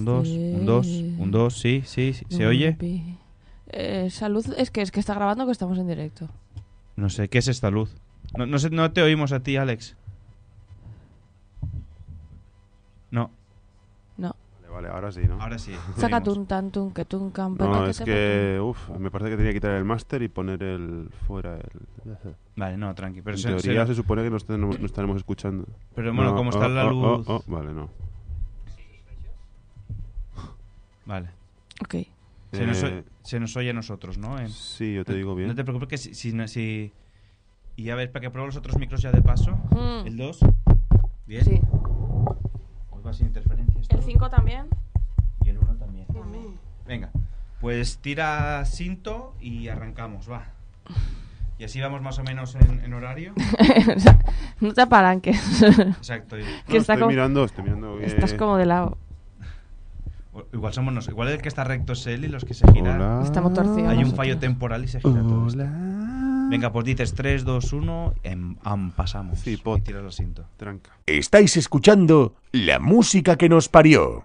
Un dos, un dos, un dos, sí, sí, sí. ¿Se oye? Eh, salud, es que es que está grabando que estamos en directo. No sé, ¿qué es esta luz? No, no, sé, no te oímos a ti, Alex. No, No. Vale, vale, ahora sí, ¿no? ahora sí. Saca tun tan tun que tun can No, es que, uff, me parece que tenía que quitar el máster y poner el fuera. El... Vale, no, tranqui. Pero, en se- teoría se- se, supone que nos, tenemos- nos estaremos escuchando. pero bueno, No, como está oh, la oh, luz... oh, oh, vale, no. Vale. Ok. Se, nos, Eh, oye- se nos oye a nosotros, ¿no? En- Sí, yo te digo bien. No te preocupes que si... si, no- si- Y a ver, para que pruebe los otros micros ya de paso. Mm. El 2. Bien. Sí. Hoy va sin interferencias. ¿El todo. 5 también? Y el 1 también. También. Venga, pues tira cinto y arrancamos, va. Y así vamos más o menos en, en horario. No te apalanques. Exacto. y- No, que está estoy como- mirando, estoy mirando. que- Estás como de lado. Igual somos nosotros. Igual el que está recto es él y los que se giran. Hola. Estamos torcidos. Hay un nosotros. fallo temporal y se gira todo esto. Hola. Venga, pues dices 3, 2, 1, em, am, pasamos. Sí, y pot. tiras el cinto. Tranca. Estáis escuchando la música que nos parió.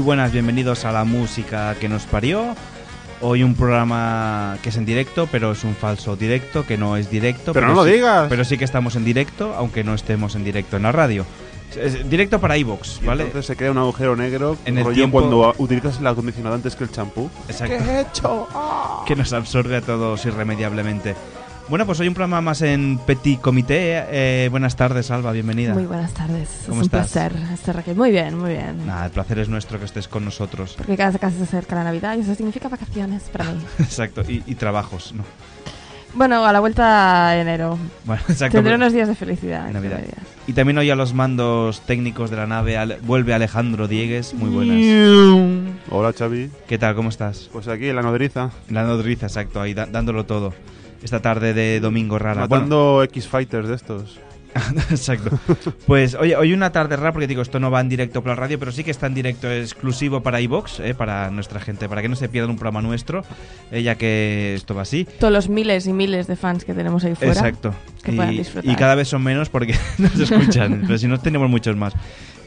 Muy buenas, bienvenidos a la música que nos parió. Hoy un programa que es en directo, pero es un falso directo, que no es directo. Pero no lo sí- digas. Pero sí que estamos en directo, aunque no estemos en directo en la radio. Es directo para iVoox, ¿vale? Entonces se crea un agujero negro En el rollo tiempo- cuando utilizas el acondicionado antes que el champú. Exacto. he hecho? que nos absorbe a todos irremediablemente. Bueno, pues hoy un programa más en Petit Comité. Eh, buenas tardes, Alba, bienvenida. Muy buenas tardes. ¿Cómo es un estás? placer estar aquí. Muy bien, muy bien. Nada, el placer es nuestro que estés con nosotros. Porque cada vez se acerca la Navidad y eso significa vacaciones para mí. Exacto, y, y trabajos, ¿no? bueno, a la vuelta a enero. Bueno, exacto. Tendré pero- unos días de felicidad. Navidad. Y también hoy a los mandos técnicos de la nave Ale- vuelve Alejandro Diegues. Muy buenas. Hola, Xavi. ¿Qué tal? ¿Cómo estás? Pues aquí en la nodriza, La nodriza, exacto, ahí da- dándolo todo. Esta tarde de domingo rara. Bueno, matando X-Fighters de estos. Exacto. Pues oye, hoy una tarde rara porque digo, esto no va en directo por la radio, pero sí que está en directo exclusivo para iVox, eh, para nuestra gente, para que no se pierdan un programa nuestro, eh, ya que esto va así. Todos los miles y miles de fans que tenemos ahí fuera. Exacto. que y, puedan disfrutar. y cada vez son menos porque nos escuchan, pero si no tenemos muchos más.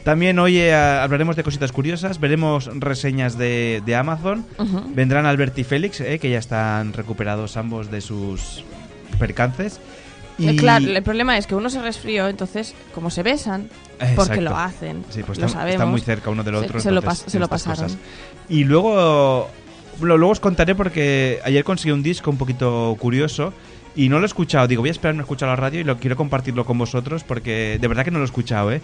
También hoy eh, hablaremos de cositas curiosas, veremos reseñas de, de Amazon, vendrán Albert y Félix, eh, que ya están recuperados ambos de sus percances. Eh, Y... Claro, el problema es que uno se resfrió, entonces, como se besan, porque lo hacen, Sí, pues lo están, sabemos. están muy cerca uno del otro. se lo pas- se lo estas pasaron. cosas. Y luego, lo- luego os contaré porque ayer conseguí un disco un poquito curioso y no lo he escuchado. Digo, voy a esperarme a escuchar la radio y lo quiero compartirlo con vosotros porque de verdad que no lo he escuchado, ¿eh?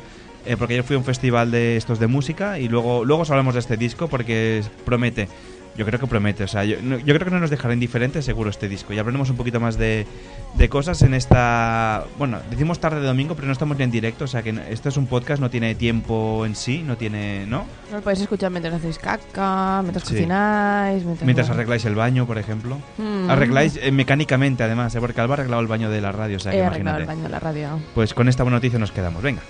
Eh, porque ayer fui a un festival de estos de música y luego, luego os hablamos de este disco porque promete. Yo creo que promete, o sea, yo, yo creo que no nos dejará indiferentes seguro este disco. Y hablaremos un poquito más de, de cosas en esta... Bueno, decimos tarde de domingo, pero no estamos ni en directo, o sea que esto es un podcast, no tiene tiempo en sí, no tiene... ¿No? No lo podéis escuchar mientras hacéis caca, mientras Sí. cocináis, mientras... Mientras arregláis el baño, por ejemplo. Mm. Arregláis eh, mecánicamente, además, ¿eh? porque Alba ha arreglado el baño de la radio, o sea que He arreglado imagínate. el baño de la radio. Pues con esta buena noticia nos quedamos, venga.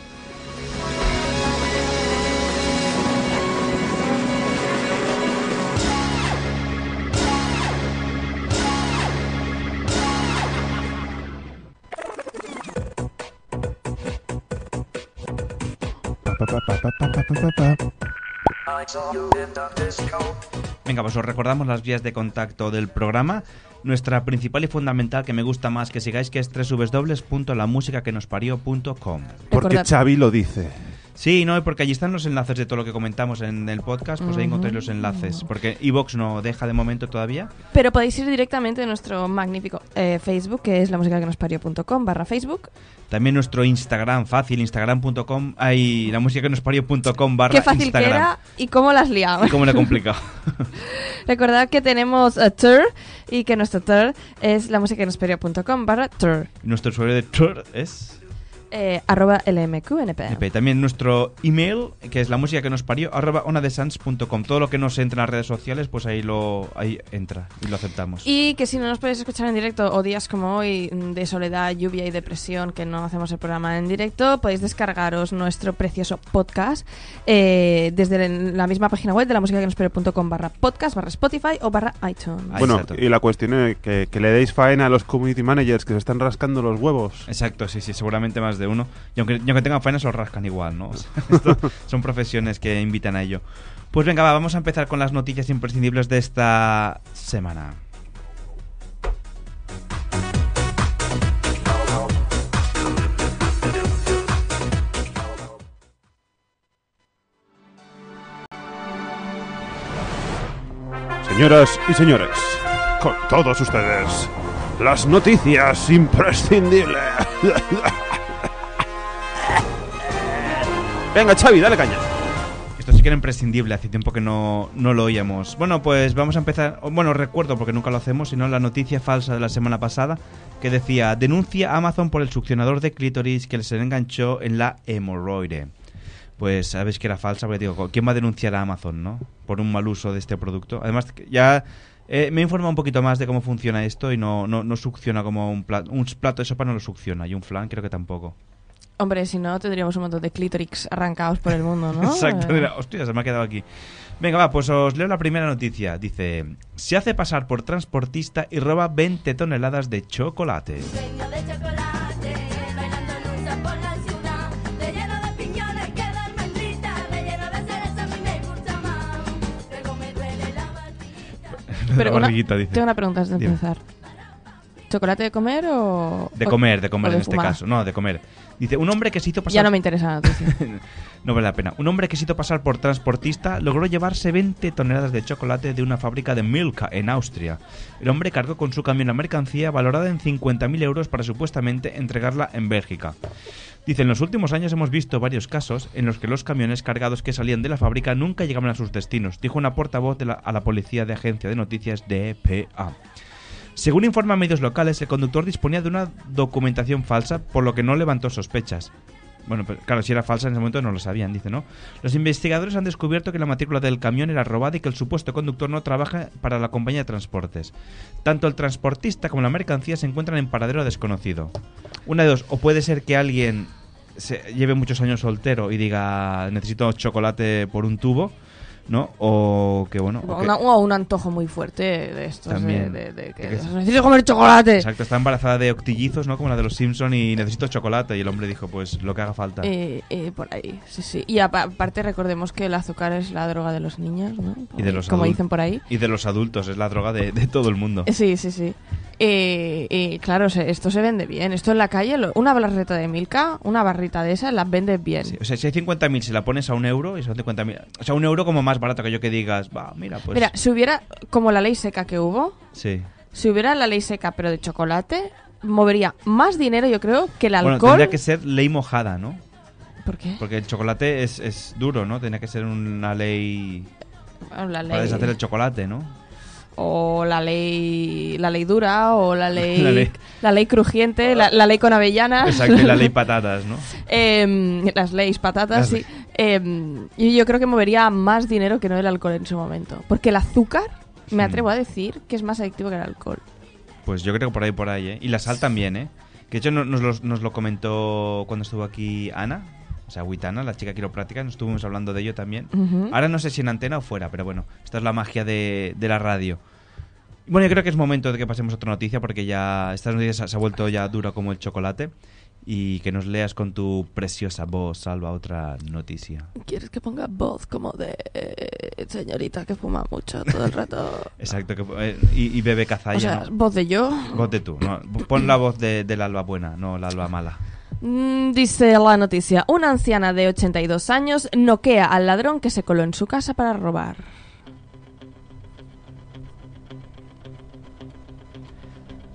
Venga, pues os recordamos las vías de contacto del programa. Nuestra principal y fundamental que me gusta más que sigáis que es www.lamusicaquenosparió.com. Porque Xavi lo dice. Sí, no, porque allí están los enlaces de todo lo que comentamos en el podcast, pues ahí encontráis los enlaces. Porque Evox no deja de momento todavía. Pero podéis ir directamente a nuestro magnífico eh, Facebook, que es la música que nos parió.com barra Facebook. También nuestro Instagram, fácil, instagram.com, hay la música que nos parió.com barra Qué fácil Instagram. que era y cómo la has liado. Y cómo he complicado. Recordad que tenemos a tour y que nuestro tour es la música que nos parió.com barra tour. nuestro usuario de Twitter es Eh, arroba LMQNP. También nuestro email, que es la música que nos parió, arroba onadesans.com. Todo lo que nos entra en las redes sociales, pues ahí lo ahí entra y lo aceptamos. Y que si no nos podéis escuchar en directo o días como hoy mm, de soledad, lluvia y depresión que no hacemos el programa en directo, podéis descargaros nuestro precioso podcast eh, desde la misma página web de la música que nos barra podcast, barra Spotify o barra iTunes. Bueno, y la cuestión es que, que le deis faena a los community managers que se están rascando los huevos. Exacto, sí, sí, seguramente más de uno. Y aunque, y aunque tengan faena, se lo rascan igual, ¿no? O sea, esto son profesiones que invitan a ello. Pues venga, va, vamos a empezar con las noticias imprescindibles de esta semana. Señoras y señores, con todos ustedes, las noticias imprescindibles. Venga, Xavi, dale caña. Esto sí que era imprescindible, hace tiempo que no, no lo oíamos. Bueno, pues vamos a empezar. Bueno, recuerdo porque nunca lo hacemos, sino la noticia falsa de la semana pasada que decía: denuncia a Amazon por el succionador de clítoris que se le enganchó en la hemorroide. Pues sabéis que era falsa, porque digo, ¿quién va a denunciar a Amazon, no? Por un mal uso de este producto. Además, ya eh, me he informado un poquito más de cómo funciona esto y no, no, no succiona como un plato. Un plato de sopa no lo succiona y un flan creo que tampoco. Hombre, si no, tendríamos un montón de clítorix arrancados por el mundo, ¿no? Exacto, Eh, mira, hostia, se me ha quedado aquí. Venga, va, pues os leo la primera noticia. Dice, se hace pasar por transportista y roba 20 toneladas de chocolate. Pero una-. Tengo una pregunta antes de Dime. empezar. ¿Chocolate de comer o...? De comer, de o comer de en este caso. No, de comer. Dice, un hombre que se hizo pasar... Ya no me interesa la noticia. no vale la pena. Un hombre que se hizo pasar por transportista logró llevarse 20 toneladas de chocolate de una fábrica de Milka en Austria. El hombre cargó con su camión la mercancía valorada en 50.000 euros para supuestamente entregarla en Bélgica. Dice, en los últimos años hemos visto varios casos en los que los camiones cargados que salían de la fábrica nunca llegaban a sus destinos, dijo una portavoz de la- a la policía de agencia de noticias DPA. Según informan medios locales, el conductor disponía de una documentación falsa, por lo que no levantó sospechas. Bueno, claro, si era falsa en ese momento no lo sabían, dice, ¿no? Los investigadores han descubierto que la matrícula del camión era robada y que el supuesto conductor no trabaja para la compañía de transportes. Tanto el transportista como la mercancía se encuentran en paradero desconocido. Una de dos, o puede ser que alguien se lleve muchos años soltero y diga necesito chocolate por un tubo, ¿no? O que bueno, O, o que- una- o un antojo muy fuerte de estos. También. De, de- de que necesito comer chocolate. Exacto, está embarazada de octillizos, ¿no? Como la de los Simpson y necesito chocolate. Y el hombre dijo, pues lo que haga falta. Eh, eh, por ahí, sí, sí. Y apa- aparte recordemos que el azúcar es la droga de los niños, ¿no? Y de los Como adultos. dicen por ahí. Y de los adultos, es la droga de, de todo el mundo. Sí, sí, sí. Eh, eh, claro, se- esto se vende bien. Esto en la calle, lo- una barrita de Milka, una barrita de esas, las vendes bien. Sí, o sea, si hay 50.000, si la pones a un euro, y son 50.000. O sea, un euro como más barato que yo que digas, va, mira, pues. Mira, si hubiera, como la ley seca que hubo, Sí. si hubiera la ley seca pero de chocolate, movería más dinero, yo creo, que el Bueno, alcohol. tendría que ser ley mojada, ¿no? ¿Por qué? Porque el chocolate es, es duro, ¿no? Tendría que ser una ley Bueno, la para ley. deshacer el chocolate, ¿no? O la ley la ley dura o la ley La la ley- crujiente la, la ley con avellanas Exacto, y la ley patatas, ¿no? Em, las leyes patatas Las sí Em, y yo creo que movería más dinero que no el alcohol en su momento porque el azúcar me Hmm. atrevo a decir que es más adictivo que el alcohol Pues yo creo que por ahí, por ahí, ¿eh? Y la sal también, ¿eh? Que de hecho no- nos, lo, nos lo comentó cuando estuvo aquí Ana, o sea, Witana, la chica quiropráctica, nos estuvimos hablando de ello también. Ahora no sé si en antena o fuera, pero bueno, esta es la magia de, de la radio. Bueno, yo creo que es momento de que pasemos a otra noticia porque ya esta noticia se, ha- vuelto ya dura como el chocolate. y que nos leas con tu preciosa voz, Alba, otra noticia. ¿Quieres que ponga voz como de eh, señorita que fuma mucho todo el rato? Exacto, que, eh, y, y bebe cazalla. o sea, ¿no? voz de yo. Voz de tú, no, pon la voz de, del Alba buena, no la Alba mala. Mm, Dice la noticia, una anciana de 82 años noquea al ladrón que se coló en su casa para robar.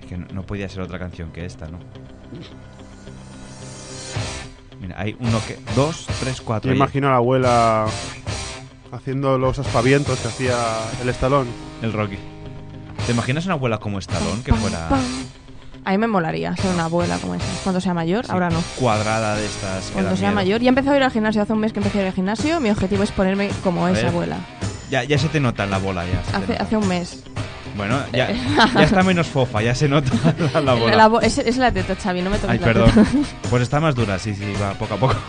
Que no, podía ser otra canción que esta, ¿no? Mira, hay uno que... Dos, tres, cuatro. Yo ahí. imagino a la abuela haciendo los aspavientos que hacía el estalón. El Rocky. ¿Te imaginas una abuela como Stallone que fuera. A mí me molaría ser una abuela como esa. Cuando sea mayor, sí, ahora no. cuadrada de estas? Cuando sea miedo? mayor. Ya he empezado a ir al gimnasio hace un mes que empecé a ir al gimnasio. Mi objetivo es ponerme como A esa ver. abuela. Ya, ya se te nota en la bola ya. Hace, hace un mes. Bueno, ya, ya está menos fofa, ya se nota la, la bola. La bo- es, es la teta, Xavi, no me toques Ay, la perdón. teta. Pues está más dura, sí, sí, va poco a poco.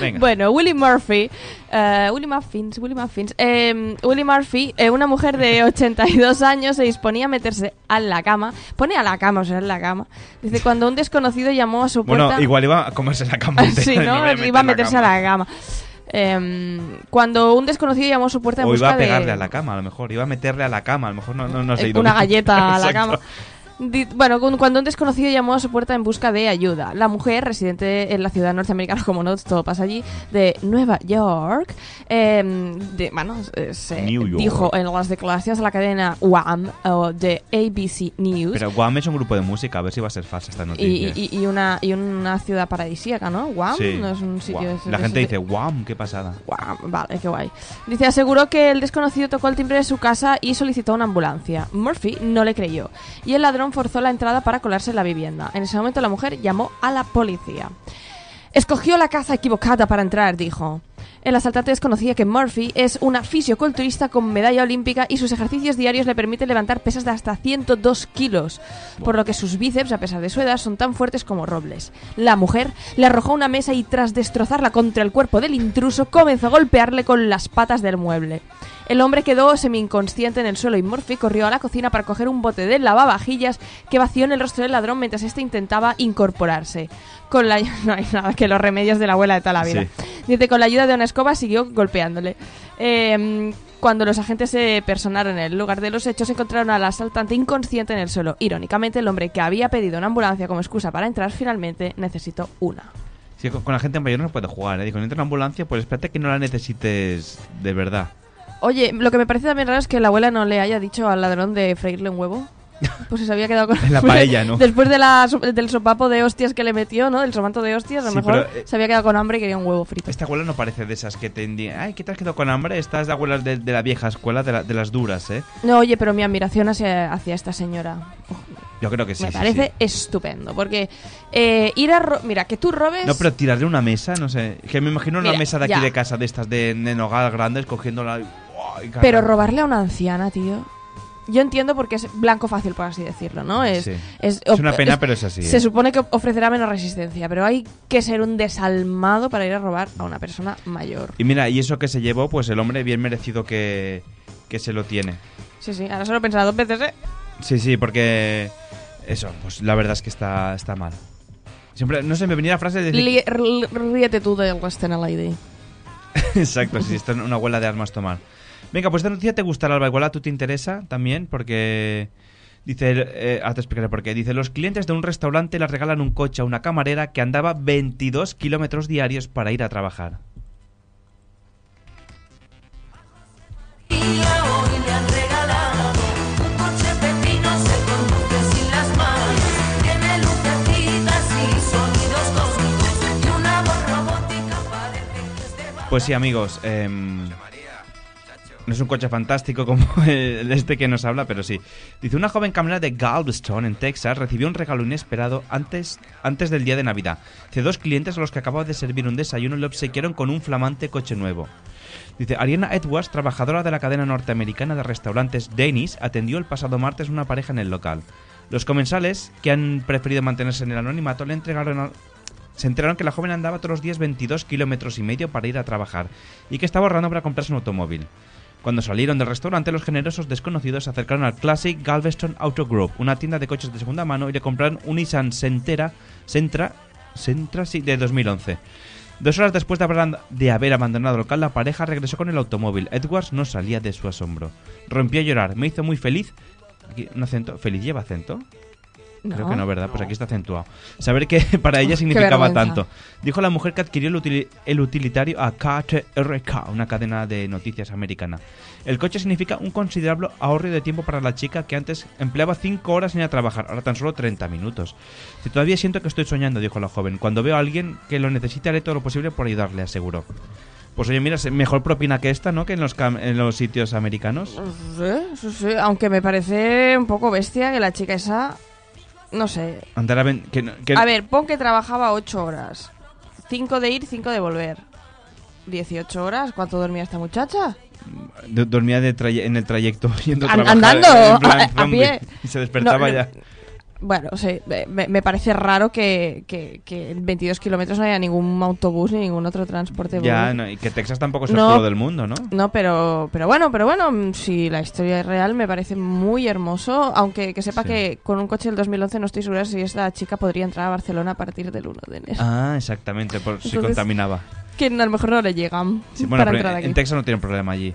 Venga. Bueno, Willie Murphy, eh, Willie Muffins, Willie Muffins, eh, Willie Murphy, eh, una mujer de 82 años se disponía a meterse a la cama, pone a la cama, o sea, en la cama. Dice, cuando un desconocido llamó a su puerta... Bueno, igual iba a comerse la cama. sí, ¿no? meter Iba a la meterse cama. a la cama. Em, cuando un desconocido llamó a su puerta en O busca iba a pegarle de... a la cama, a lo mejor. Iba a meterle a la cama, a lo mejor no, no, no eh, una galleta a la cama. Bueno, cu- cuando un desconocido llamó a su puerta en busca de ayuda, la mujer, residente en la ciudad norteamericana, como no, todo pasa allí, de Nueva York, em, de, bueno, eh, se New York. dijo en las declaraciones de la cadena WAM o de ABC News Pero Guam es un grupo de música, a ver si va a ser falsa esta y, noticia. y- y una, y una ciudad paradisíaca, ¿no? Guam Sí, no es un sitio... Guam. es- La es- gente es- dice, Guam, qué pasada. Guau, vale, qué guay. Dice, aseguró que el desconocido tocó el timbre de su casa y solicitó una ambulancia. Murphy no le creyó y el ladrón forzó la entrada para colarse en la vivienda. En ese momento la mujer llamó a la policía. Escogió la caza equivocada para entrar, dijo. El asaltante desconocía que Murphy es una fisioculturista con medalla olímpica y sus ejercicios diarios le permiten levantar pesas de hasta 102 kilos, por lo que sus bíceps, a pesar de su edad, son tan fuertes como robles. La mujer le arrojó una mesa y tras destrozarla contra el cuerpo del intruso, comenzó a golpearle con las patas del mueble. El hombre quedó semi-inconsciente en el suelo y Murphy corrió a la cocina para coger un bote de lavavajillas que vació en el rostro del ladrón mientras éste intentaba incorporarse. Con la... No hay nada que los remedios de la abuela de toda la vida. Sí. Dice, con la ayuda de una escoba siguió golpeándole. Eh, cuando los agentes se personaron en el lugar de los hechos, encontraron al asaltante inconsciente en el suelo. Irónicamente, el hombre que había pedido una ambulancia como excusa para entrar finalmente necesitó una. Sí, con, la gente mayor no se puede jugar, ¿eh? Digo, entra una ambulancia, pues espérate que no la necesites de verdad. Oye, lo que me parece también raro es que la abuela no le haya dicho al ladrón de freírle un huevo. Pues se había quedado con... En la paella, ¿no? Después de la, del sopapo de hostias que le metió, ¿no? Del somato de hostias, a lo Sí, mejor pero, eh, se había quedado con hambre y quería un huevo frito. Esta abuela no parece de esas que te indican, ay, ¿qué te has quedado con hambre? Esta es de abuelas de, de la vieja escuela, de, la- de las duras, ¿eh? No, oye, pero mi admiración hacia, hacia esta señora Yo creo que sí, me sí, parece sí. estupendo. Porque eh, ir a... ro- Mira, que tú robes... No, pero tirarle una mesa, no sé. Que me imagino una Mira, mesa de aquí ya. de casa, de estas de, de nogal grandes, cogiéndola Pero robarle a una anciana, tío. Yo entiendo porque es blanco fácil, por así decirlo, ¿no? Es, Sí. es, Es una pena, pero es así, Se ¿eh? supone que ofrecerá menos resistencia, pero hay que ser un desalmado para ir a robar a una persona mayor. Y mira, y eso que se llevó, pues el hombre bien merecido que, que se lo tiene. Sí, sí, ahora solo he pensado dos veces, ¿eh? Sí, sí, porque eso, pues la verdad es que está, está mal. Siempre, no sé, me venía la frase de decir... Ríete tú del Western Lady. Exacto, sí, está en una abuela de armas tomar. Venga, pues esta noticia te gustará, Alba. Igual a tú te interesa también, porque. Dice, eh, ahora te explicaré por qué. Dice, los clientes de un restaurante le regalan un coche a una camarera que andaba 22 kilómetros diarios para ir a trabajar. Pues sí, amigos. em, no es un coche fantástico como el este que nos habla, pero sí. Dice, una joven camarera de Galveston, en Texas, recibió un regalo inesperado antes, antes del día de Navidad. Dice, dos clientes a los que acababa de servir un desayuno le obsequiaron con un flamante coche nuevo. Dice, Ariana Edwards, trabajadora de la cadena norteamericana de restaurantes Denny's, atendió el pasado martes una pareja en el local. Los comensales, que han preferido mantenerse en el anonimato, le entregaron se enteraron que la joven andaba todos los días 22 kilómetros y medio para ir a trabajar y que estaba ahorrando para comprarse un automóvil. Cuando salieron del restaurante, los generosos desconocidos se acercaron al Classic Galveston Auto Group, una tienda de coches de segunda mano, y le compraron un Nissan Sentra, Sentra, Sentra sí, de 2011. Dos horas después de haber, de haber abandonado el local, la pareja regresó con el automóvil. Edwards no salía de su asombro. Rompió a llorar. Me hizo muy feliz. Aquí, un acento. ¿Feliz lleva acento? Creo que no, ¿verdad? Pues aquí está acentuado. Saber que para ella significaba tanto. Dijo la mujer que adquirió el, utili- el utilitario a KTRK, una cadena de noticias americana. El coche significa un considerable ahorro de tiempo para la chica que antes empleaba 5 horas en ir a trabajar, ahora tan solo 30 minutos. Si todavía siento que estoy soñando, dijo la joven. Cuando veo a alguien que lo necesite, haré todo lo posible por ayudarle, aseguró. Pues oye, mira, mejor propina que esta, ¿no? Que en los, cam- en los sitios americanos. Sí, sí, sí, Aunque me parece un poco bestia que la chica esa. No sé. Andar a ven- que, no- que- A ver, pon que trabajaba 8 horas. 5 de ir, 5 de volver. 18 horas. ¿Cuánto dormía esta muchacha? d- dormía de traye- en el trayecto yendo a An- trabajar, andando, en plan a- a zombie, pie. Y se despertaba no, ya. Bueno, sí, me, me parece raro que, que, que en 22 kilómetros no haya ningún autobús ni ningún otro transporte. Ya, no, y que Texas tampoco es el No. del mundo, ¿no? No, pero, pero bueno, pero bueno, mm, si la historia es real me parece muy hermoso, aunque que sepa Sí. que con un coche del 2011 no estoy segura si esta chica podría entrar a Barcelona a partir del 1 de enero. Ah, exactamente, por si contaminaba. Que a lo mejor no le llegan Sí, bueno, para entrar en aquí. Texas no tiene problema allí.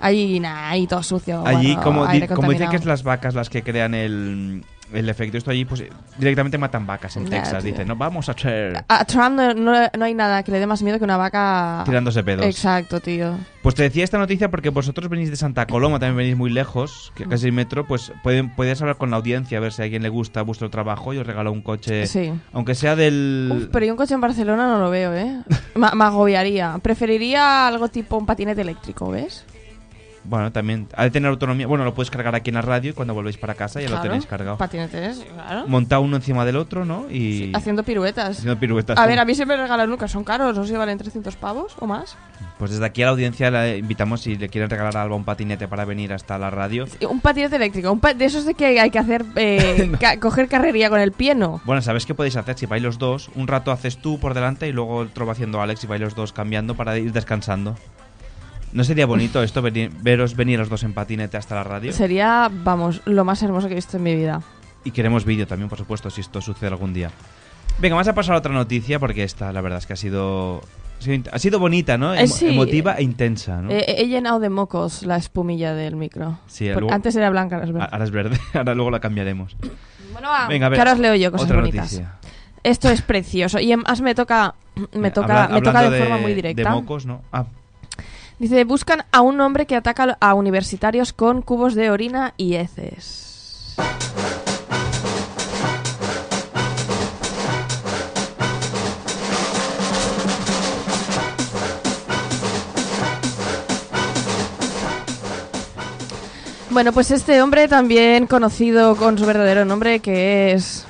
Allí, nah, ahí todo sucio. allí, bueno, como, di- como dicen que es las vacas las que crean el, el efecto, esto allí, pues directamente matan vacas en Texas. Dicen, no, vamos a hacer A Trump no, no- no hay nada que le dé más miedo que una vaca... tirándose pedos. Exacto, tío. Pues te decía esta noticia porque vosotros venís de Santa Coloma, también venís muy lejos, que casi metro, pues pueden, podéis hablar con la audiencia, a ver si a alguien le gusta vuestro trabajo y os regala un coche, Sí. aunque sea del... Uf, pero yo un coche en Barcelona no lo veo, ¿eh? Me agobiaría. Preferiría algo tipo un patinete eléctrico, ¿ves? Bueno, también ha de tener autonomía. Bueno, lo puedes cargar aquí en la radio y cuando volvéis para casa ya lo Claro, tenéis cargado. Patinetes, claro. Montado uno encima del otro, ¿no? Y Haciendo piruetas. haciendo piruetas. A ver, a mí se me regalan nunca, son caros, no sé si valen 300 pavos o más. Pues desde aquí a la audiencia la invitamos si le quieren regalar a Alba un patinete para venir hasta la radio. Y Un patinete eléctrico, un pa- de esos de que hay que hacer, eh, ca- coger carrería con el pie, ¿no? Bueno, ¿sabes qué podéis hacer? Si vais los dos, un rato haces tú por delante y luego otro va haciendo Alex y vais los dos cambiando para ir descansando. ¿No sería bonito esto, venir- veros venir los dos en patinete hasta la radio? Sería, vamos, lo más hermoso que he visto en mi vida. Y queremos vídeo también, por supuesto, si esto sucede algún día. Venga, vamos a pasar a otra noticia porque esta, la verdad es que ha sido... Ha sido, bonita, ¿no? Eh, Emo- sí. Emotiva e intensa, ¿no? Eh, he llenado de mocos la espumilla del micro. Sí, luego- Antes era blanca, ahora es verde. Ahora es verde, ahora luego la cambiaremos. Bueno, va, Venga, a ver. que ahora os leo yo cosas Otra bonitas. noticia. Esto es precioso. Y además me toca, me toca, habla- me toca de, forma muy directa. De mocos, ¿no? Ah, Dice, buscan a un hombre que ataca a universitarios con cubos de orina y heces. Bueno, pues este hombre también conocido con su verdadero nombre que es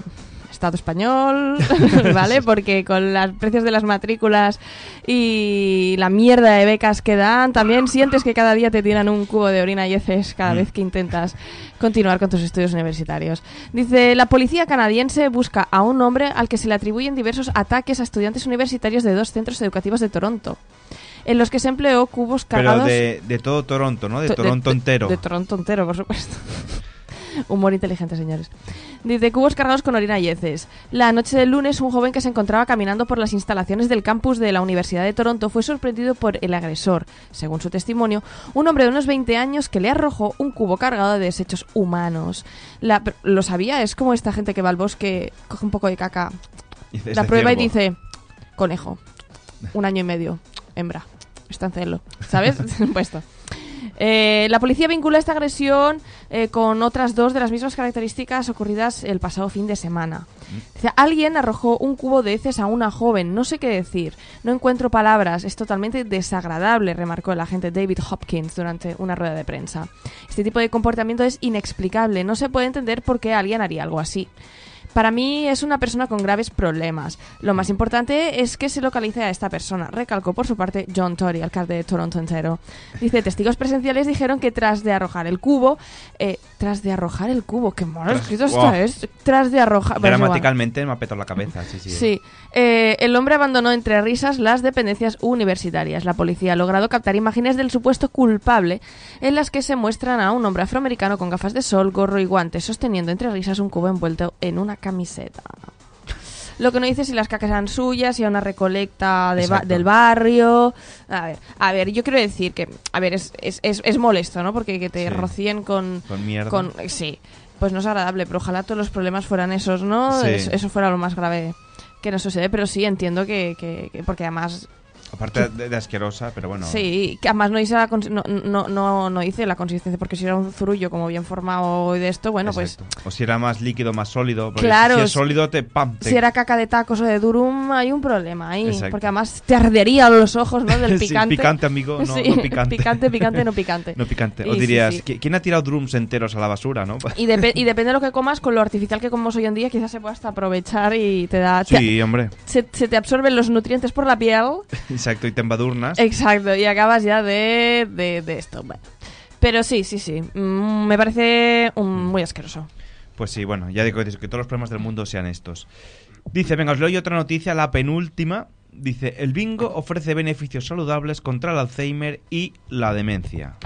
Estado español, ¿vale? Porque con los precios de las matrículas y la mierda de becas que dan, también sientes que cada día te tiran un cubo de orina y heces cada vez que intentas continuar con tus estudios universitarios. Dice, la policía canadiense busca a un hombre al que se le atribuyen diversos ataques a estudiantes universitarios de dos centros educativos de Toronto, en los que se empleó cubos pero cargados... de, de todo Toronto, ¿no? De To- Toronto entero. De Toronto entero, por supuesto. Humor inteligente, señores. Dice cubos cargados con orina y heces. La noche del lunes, un joven que se encontraba caminando por las instalaciones del campus de la Universidad de Toronto fue sorprendido por el agresor. Según su testimonio, un hombre de unos 20 años que le arrojó un cubo cargado de desechos humanos. La- lo sabía, es como esta gente que va al bosque, coge un poco de caca, Dice, la "Este prueba y ciervo". dice, conejo, un año y medio, hembra, está en celo, ¿sabes? Puesto. Eh, la policía vincula esta agresión eh, con otras dos de las mismas características ocurridas el pasado fin de semana. Dice, alguien arrojó un cubo de heces a una joven, no sé qué decir, no encuentro palabras, es totalmente desagradable, remarcó el agente David Hopkins durante una rueda de prensa. Este tipo de comportamiento es inexplicable, no se puede entender por qué alguien haría algo así. Para mí es una persona con graves problemas. Lo más importante es que se localice a esta persona, recalcó por su parte John Tory, alcalde de Toronto entero. Dice, testigos presenciales dijeron que tras de arrojar el cubo, eh, tras de arrojar el cubo, qué mal escrito Wow. esto es, tras de arrojar... bueno. Gramaticalmente me ha petado la cabeza, sí, sí. Sí, Eh, el hombre abandonó entre risas las dependencias universitarias. La policía ha logrado captar imágenes del supuesto culpable en las que se muestran a un hombre afroamericano con gafas de sol, gorro y guantes, sosteniendo entre risas un cubo envuelto en una camiseta. Lo que no dice si las cacas eran suyas, si era una recolecta de ba- del barrio. A ver, a ver, yo quiero decir que, a ver, es, es, es, es molesto, ¿no? Porque que te Sí. rocíen con, Con mierda. con- sí, pues no es agradable, pero ojalá todos los problemas fueran esos, ¿no? Sí. Eso, eso fuera lo más grave que nos sucede, pero sí entiendo que, que- que- porque además Aparte de, de asquerosa, pero bueno. sí, que además no hice la cons- no, no, no, no hice la consistencia porque si era un zurullo como bien formado y de esto, bueno, pues. O si era más líquido, más sólido. porque Claro, Si es sólido, te pam. te- si era caca de tacos o de durum hay un problema ahí, Exacto. porque además te arderían los ojos, ¿no? Del Sí, picante. picante, amigo, no- Sí, no picante. picante, picante, no picante. No picante. O dirías, sí. "¿Qui- ¿quién ha tirado drums enteros a la basura, no? Y, depe- y depende de lo que comas, con lo artificial que comemos hoy en día, quizás se pueda hasta aprovechar y te da... te- Sí, hombre. se, se te absorben los nutrientes por la piel. Exacto, y te embadurnas. Exacto, y acabas ya de, de, de esto. Bueno. Pero sí, sí, sí. mm, me parece un- muy asqueroso. Pues sí, bueno, ya digo que que todos los problemas del mundo sean estos. Dice, venga, os leo yo otra noticia, la penúltima. Dice, el bingo ofrece beneficios saludables contra el Alzheimer y la demencia.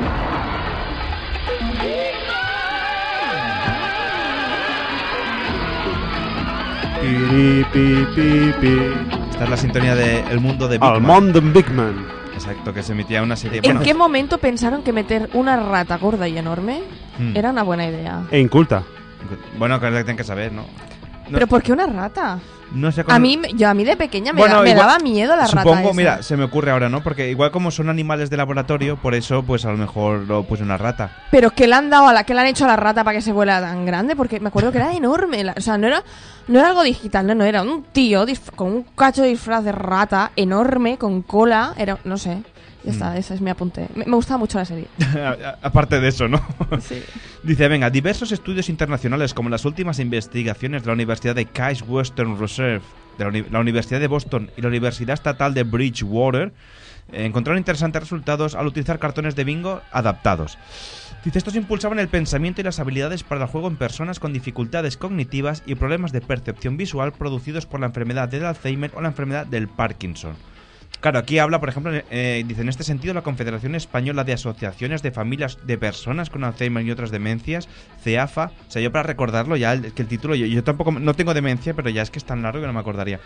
Piri, pi, pi, pi. Esta es la sintonía de El Mundo de Big Al Man. món d'en Big Man. Exacto, que se emitía una serie... ¿En bueno, qué momento pensaron que meter una rata gorda y enorme mm, era una buena idea? E inculta. Bueno, que tienen que saber, ¿no? No, ¿Pero por qué una rata? no sé A cómo- mí, me- yo a mí de pequeña me, Bueno, da- me igual- daba miedo la rata Supongo, mira, se me ocurre ahora, ¿no? Porque igual como son animales de laboratorio, por eso, pues a lo mejor lo puse una rata. Pero ¿qué le han dado a la, qué le han hecho a la rata para que se vuela tan grande? Porque me acuerdo que era enorme. la- o sea, no era, no era algo digital, no, no, era un tío con un cacho de disfraz de rata enorme, con cola. Era, no sé. Ya está, Mm. ese es mi apunte. Me, me gustaba mucho la serie. Aparte de eso, ¿no? Sí. Dice, venga, diversos estudios internacionales como las últimas investigaciones de la Universidad de Case Western Reserve, de la, uni- la Universidad de Boston y la Universidad Estatal de Bridgewater, eh, encontraron interesantes resultados al utilizar cartones de bingo adaptados. Dice, estos impulsaban el pensamiento y las habilidades para el juego en personas con dificultades cognitivas y problemas de percepción visual producidos por la enfermedad del Alzheimer o la enfermedad del Parkinson. Claro, aquí habla, por ejemplo, eh, dice, en este sentido, la Confederación Española de Asociaciones de Familias de Personas con Alzheimer y otras demencias, CEAFA, o sea, yo para recordarlo ya, el- que el título, yo, tampoco, no tengo demencia, pero ya es que es tan largo que no me acordaría.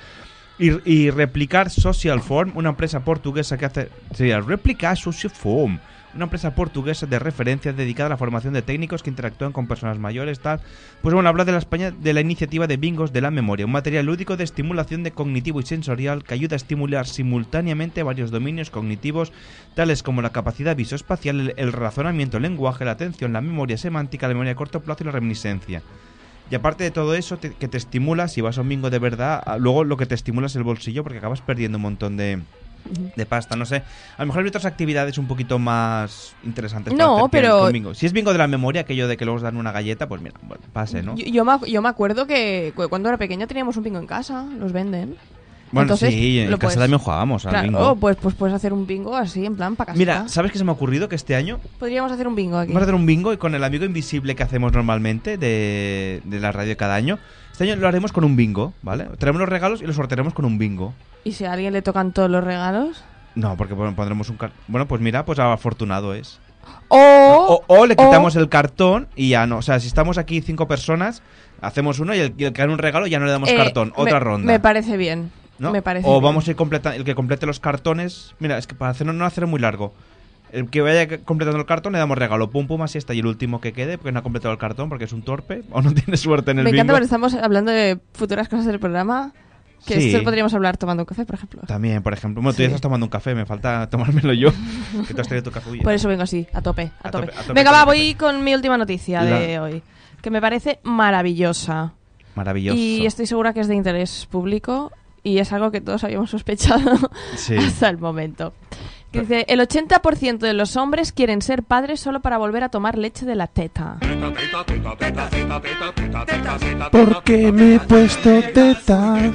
Y, y replicar Social Form, una empresa portuguesa que hace... Sería replicar Social Form, una empresa portuguesa de referencia dedicada a la formación de técnicos que interactúan con personas mayores, tal. Pues bueno, habla de la España de la iniciativa de bingos de la memoria, un material lúdico de estimulación de cognitivo y sensorial que ayuda a estimular simultáneamente varios dominios cognitivos, tales como la capacidad visoespacial, el, razonamiento, el lenguaje, la atención, la memoria semántica, la memoria a corto plazo y la reminiscencia. Y aparte de todo eso, que te estimula, si vas a un bingo de verdad, luego lo que te estimula es el bolsillo porque acabas perdiendo un montón de, de pasta, no sé. A lo mejor hay otras actividades un poquito más interesantes. para No, que- pero- un bingo. Si es bingo de la memoria, aquello de que luego os dan una galleta, pues mira, bueno, pase, ¿no? Yo, yo me, yo me acuerdo que cu- cuando era pequeña teníamos un bingo en casa, los venden. Bueno, Entonces, sí, en casa puedes- también jugábamos al Claro, bingo. oh, pues, pues puedes hacer un bingo así, en plan, para casa. Mira, ¿sabes qué se me ha ocurrido? Que este año Podríamos hacer un bingo aquí. vamos a hacer un bingo y con el amigo invisible que hacemos normalmente de, de la radio cada año. Este año lo haremos con un bingo, ¿vale? Traemos los regalos y los sortearemos con un bingo. ¿Y si a alguien le tocan todos los regalos? No, porque bueno, pondremos un car- Bueno, pues mira, pues afortunado es. O, O, o le quitamos el cartón y ya no. O sea, si estamos aquí cinco personas, hacemos uno y el, que gane un regalo ya no le damos eh, cartón. Otra me- ronda. Me parece bien. ¿no? Me parece o bien. vamos a ir completa el que complete los cartones. Mira, es que para hacerlo no hacer muy largo. El que vaya completando el cartón le damos regalo, pum pum, así está. Y el último que quede, porque no ha completado el cartón, porque es un torpe o no tiene suerte en el Me encanta bingo. cuando estamos hablando de futuras cosas del programa. Que Sí. esto lo podríamos hablar tomando un café, por ejemplo. También, por ejemplo. Bueno, tú Sí. ya estás tomando un café, me falta tomármelo yo. que tú has traído tu café. Por eso vengo así, a tope, a, A tope. tope, a tope Venga, va, voy con mi última noticia de La- hoy. Que me parece maravillosa. Maravilloso. Y estoy segura que es de interés público. Y es algo que todos habíamos sospechado Sí. hasta el momento. Que dice, el 80% de los hombres quieren ser padres solo para volver a tomar leche de la teta. Porque me he puesto tetas.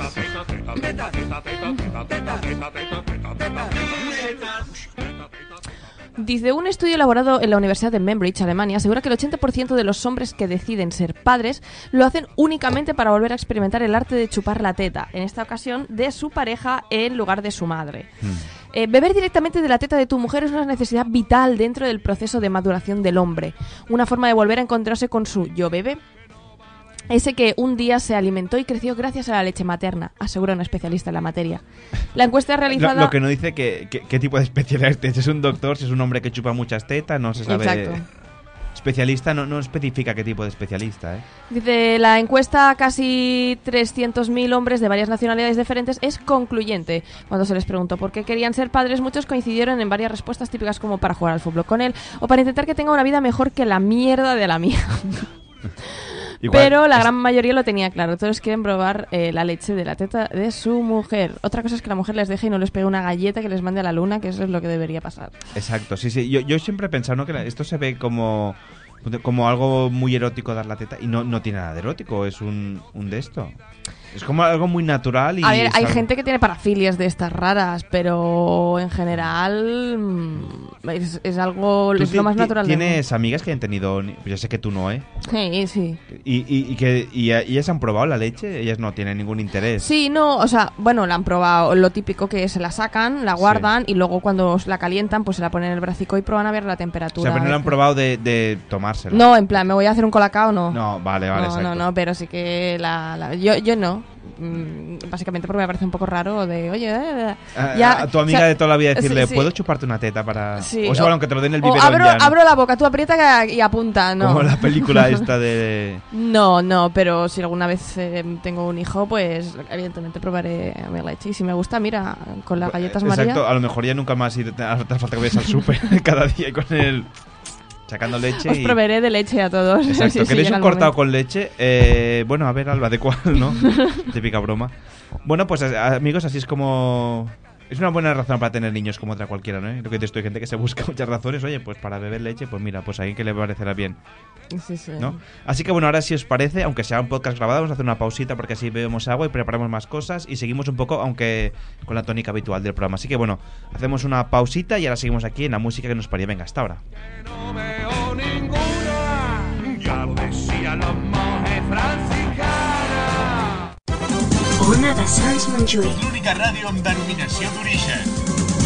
Dice, un estudio elaborado en la Universidad de Cambridge, Alemania, asegura que el 80% de los hombres que deciden ser padres lo hacen únicamente para volver a experimentar el arte de chupar la teta, en esta ocasión de su pareja en lugar de su madre. Eh, beber directamente de la teta de tu mujer es una necesidad vital dentro del proceso de maduración del hombre, una forma de volver a encontrarse con su yo bebé. Ese que un día se alimentó y creció gracias a la leche materna, asegura un especialista en la materia. La encuesta realizada... lo que no dice que, que- qué tipo de especialidad es. Si es un doctor, si es un hombre que chupa muchas tetas, no se sabe. Exacto. Especialista no, no especifica qué tipo de especialista, ¿eh? Dice, la encuesta a casi 300.000 hombres de varias nacionalidades diferentes es concluyente. Cuando se les preguntó por qué querían ser padres, muchos coincidieron en varias respuestas típicas como para jugar al fútbol con él o para intentar que tenga una vida mejor que la mierda de la mía. Igual, Pero la gran mayoría lo tenía claro. Todos quieren probar eh, la leche de la teta de su mujer. Otra cosa es que la mujer les deje y no les pegue una galleta que les mande a la luna, que eso es lo que debería pasar. Exacto, sí, sí. Yo, yo siempre he pensado ¿no? que la- esto se ve como, como algo muy erótico dar la teta y no, no tiene nada de erótico, es un, un de esto. Es como algo muy natural y... A ver, hay algo- gente que tiene parafilias de estas raras, pero en general mm, es, es algo ¿Tú es lo más natural. ¿Tienes amigas que han tenido... ni- Yo sé que tú no, ¿eh? Sí, sí. Y, y, y que y, ellas han probado la leche, ellas no tienen ningún interés. Sí, no, o sea, bueno, la han probado. Lo típico que se la sacan, la guardan y luego cuando la calientan, pues se la ponen en el bracico y prueban a ver la o temperatura. sea, pero no lo han probado de, de tomársela. No, en plan, me voy a hacer un colacao, no. No, vale, vale, no, exacto. no, no, pero sí que la, la- yo, yo no. Mm, Básicamente porque me parece un poco raro de, oye, eh, A, ya, a tu amiga o sea, de toda la vida decirle, sí, sí. ¿puedo chuparte una teta para...? Sí, o sea, aunque te lo den en el biberón abro, ya, ¿no? abro la boca, tú aprieta y apunta, no. Como la película esta de... No, no, pero si alguna vez eh, tengo un hijo, pues evidentemente probaré mi leche. Y si me gusta, mira, con las galletas Exacto, María. a lo mejor ya nunca más y te, te hace falta que vayas al súper cada día y con el... Sacando leche Os y... proveeré de leche a todos. Exacto, si- ¿queréis un cortado momento. con leche? Eh, bueno, a ver, Alba, ¿de cuál, no? Típica broma. Bueno, pues amigos, así es como... Es una buena razón para tener niños como otra cualquiera, ¿no? Lo que te estoy gente que se busca muchas razones. Oye, pues para beber leche, pues mira, pues a alguien que le parecerá bien, Sí, sí. ¿no? Así que bueno, ahora si os parece, aunque sea un podcast grabado, vamos a hacer una pausita porque así bebemos agua y preparamos más cosas y seguimos un poco, aunque con la tónica habitual del programa. Así que bueno, hacemos una pausita y ahora seguimos aquí en la música que nos paría. Venga, hasta ahora. no veo ninguna. Ya lo decía franciscana. Ona de Sants Montjuïc. L'única ràdio amb denominació d'origen.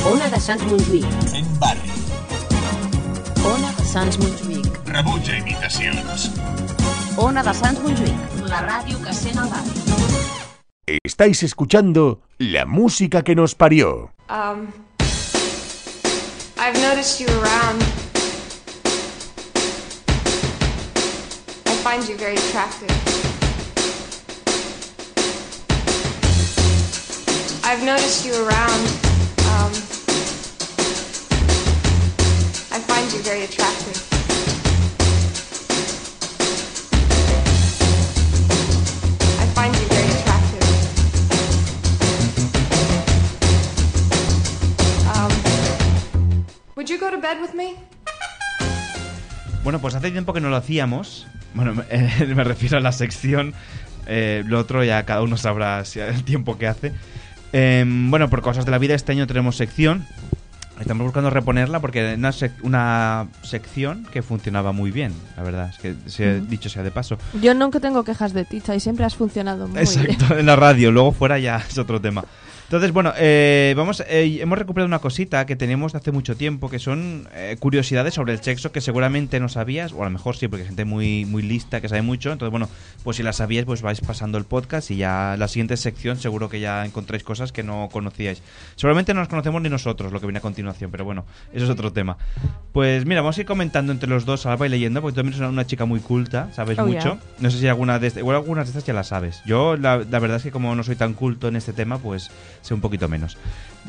Ona de Sants Montjuïc. Fent barri. Ona de Sants Montjuïc. Rebutja imitacions. Ona de Sants Montjuïc. La ràdio que sent el barri. Estáis escuchando la música que nos parió. Um, I've noticed you around. I find you very attractive. I've noticed you around. Um, I find you very attractive. I find you very attractive. Um, would you go to bed with me? Bueno, pues hace tiempo que no lo hacíamos. Bueno, me, me refiero a la sección. Eh, lo otro ya cada uno sabrá si el tiempo que hace. Em, bueno, por cosas de la vida, este año tenemos sección. Estamos buscando reponerla porque una, sec- una sección que funcionaba muy bien, la verdad. Es que, se- dicho sea de paso. Yo nunca tengo quejas de Ticha y siempre has funcionado muy bien. Exacto, en la radio, luego fuera ya es otro tema. Entonces, bueno, eh, vamos, eh, hemos recuperado una cosita que teníamos de hace mucho tiempo, que son eh, curiosidades sobre el sexo que seguramente no sabías, o a lo mejor sí, porque hay gente muy, muy lista que sabe mucho. Entonces, bueno, pues si las sabíais, pues vais pasando el podcast y ya la siguiente sección seguro que ya encontráis cosas que no conocíais. Seguramente no nos conocemos ni nosotros, lo que viene a continuación, pero bueno, eso es otro tema. Pues mira, vamos a ir comentando entre los dos, Alba y leyendo, porque tú también eres una chica muy culta, sabes Oh, mucho. yeah. No sé si alguna de estas, igual algunas de estas ya las sabes. Yo la, la verdad es que como no soy tan culto en este tema, pues sé un poquito menos.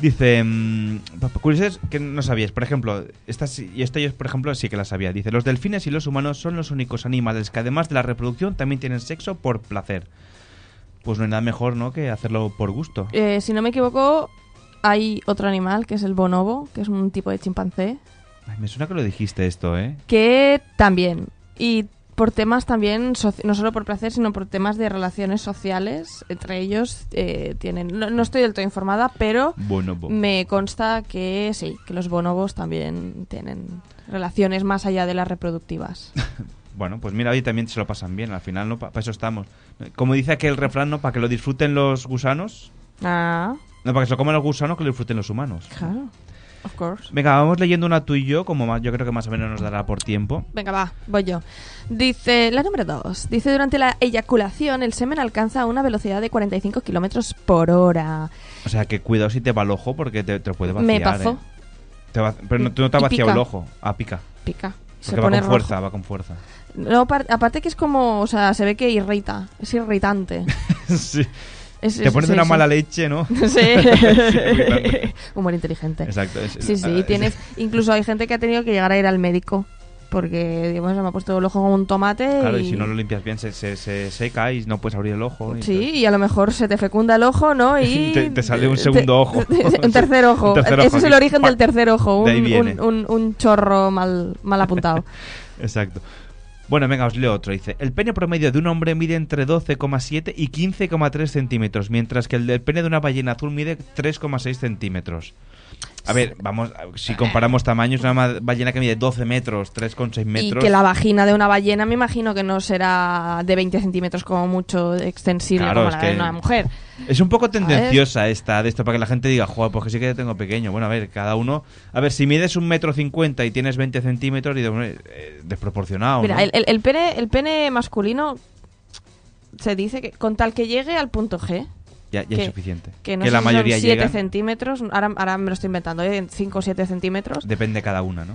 Dice, mm, pa- curiosidades que no sabías. Por ejemplo, esta, sí- y esta yo, por ejemplo, sí que la sabía. Dice, los delfines y los humanos son los únicos animales que además de la reproducción también tienen sexo por placer. Pues no hay nada mejor, ¿no? Que hacerlo por gusto. Eh, si no me equivoco, hay otro animal que es el bonobo, que es un tipo de chimpancé, Ay, me suena que lo dijiste esto, ¿eh? que también, y por temas también, no solo por placer, sino por temas de relaciones sociales, entre ellos eh, tienen, no, no estoy del todo informada, pero Bonobo. me consta que sí, que los bonobos también tienen relaciones más allá de las reproductivas. Bueno, pues mira, hoy también se lo pasan bien, al final, ¿no? Para eso estamos. Como dice aquel refrán, ¿no? Para que lo disfruten los gusanos. Ah, No, para que se lo coman los gusanos, que lo disfruten los humanos. claro, of course. Venga, vamos leyendo una tú y yo, como más, yo creo que más o menos nos dará por tiempo. Venga, va, voy yo. Dice, la número 2. Dice, durante la eyaculación el semen alcanza una velocidad de 45 kilómetros por hora. O sea, que cuidado si te va el ojo, porque te, te lo puede vaciar. Me pasó. ¿eh? Te va- pero no, tú no te ha Y vaciado el ojo. Ah, pica. Pica. Se va pone con fuerza, rojo. va con fuerza. No, par- aparte que es como, o sea, se ve que irrita. Es irritante. sí. Es- Te es- pones sí, una sí. mala leche, ¿no? Sí. Humor inteligente. Exacto. es- Sí, sí, ah, tienes. Incluso hay gente que ha tenido que llegar a ir al médico. Porque, digamos, se me ha puesto el ojo como un tomate. Claro, y... y si no lo limpias bien, se, se, se seca y no puedes abrir el ojo. y Sí, y a lo mejor se te fecunda el ojo, ¿no? Y Te- te sale un segundo ojo. un tercer ojo. Un tercer Ese es el origen del tercer ojo. Un- un- un chorro mal, mal apuntado. Exacto. Bueno, venga, os leo otro. Dice, el pene promedio de un hombre mide entre 12,7 y 15,3 centímetros, mientras que el del pene de una ballena azul mide 3,6 centímetros. A ver, vamos, si comparamos tamaños, una ballena que mide 12 metros, 3,6 y metros... que la vagina de una ballena me imagino que no será de 20 centímetros como mucho extensible Claro, como la de una mujer. Es un poco tendenciosa esta de esto para que la gente diga, joder, pues que sí que tengo pequeño. Bueno, a ver, cada uno. A ver, si mides un metro cincuenta y tienes 20 centímetros, y eh, desproporcionado. Mira, ¿no? el, el- el pene, el pene masculino se dice que con tal que llegue al punto G, ya ya que- es suficiente. que no que la si mayoría son 7 llegan. centímetros, ahora, ahora me lo estoy inventando, ¿eh? 5 o 7 centímetros, Depende cada una, ¿no?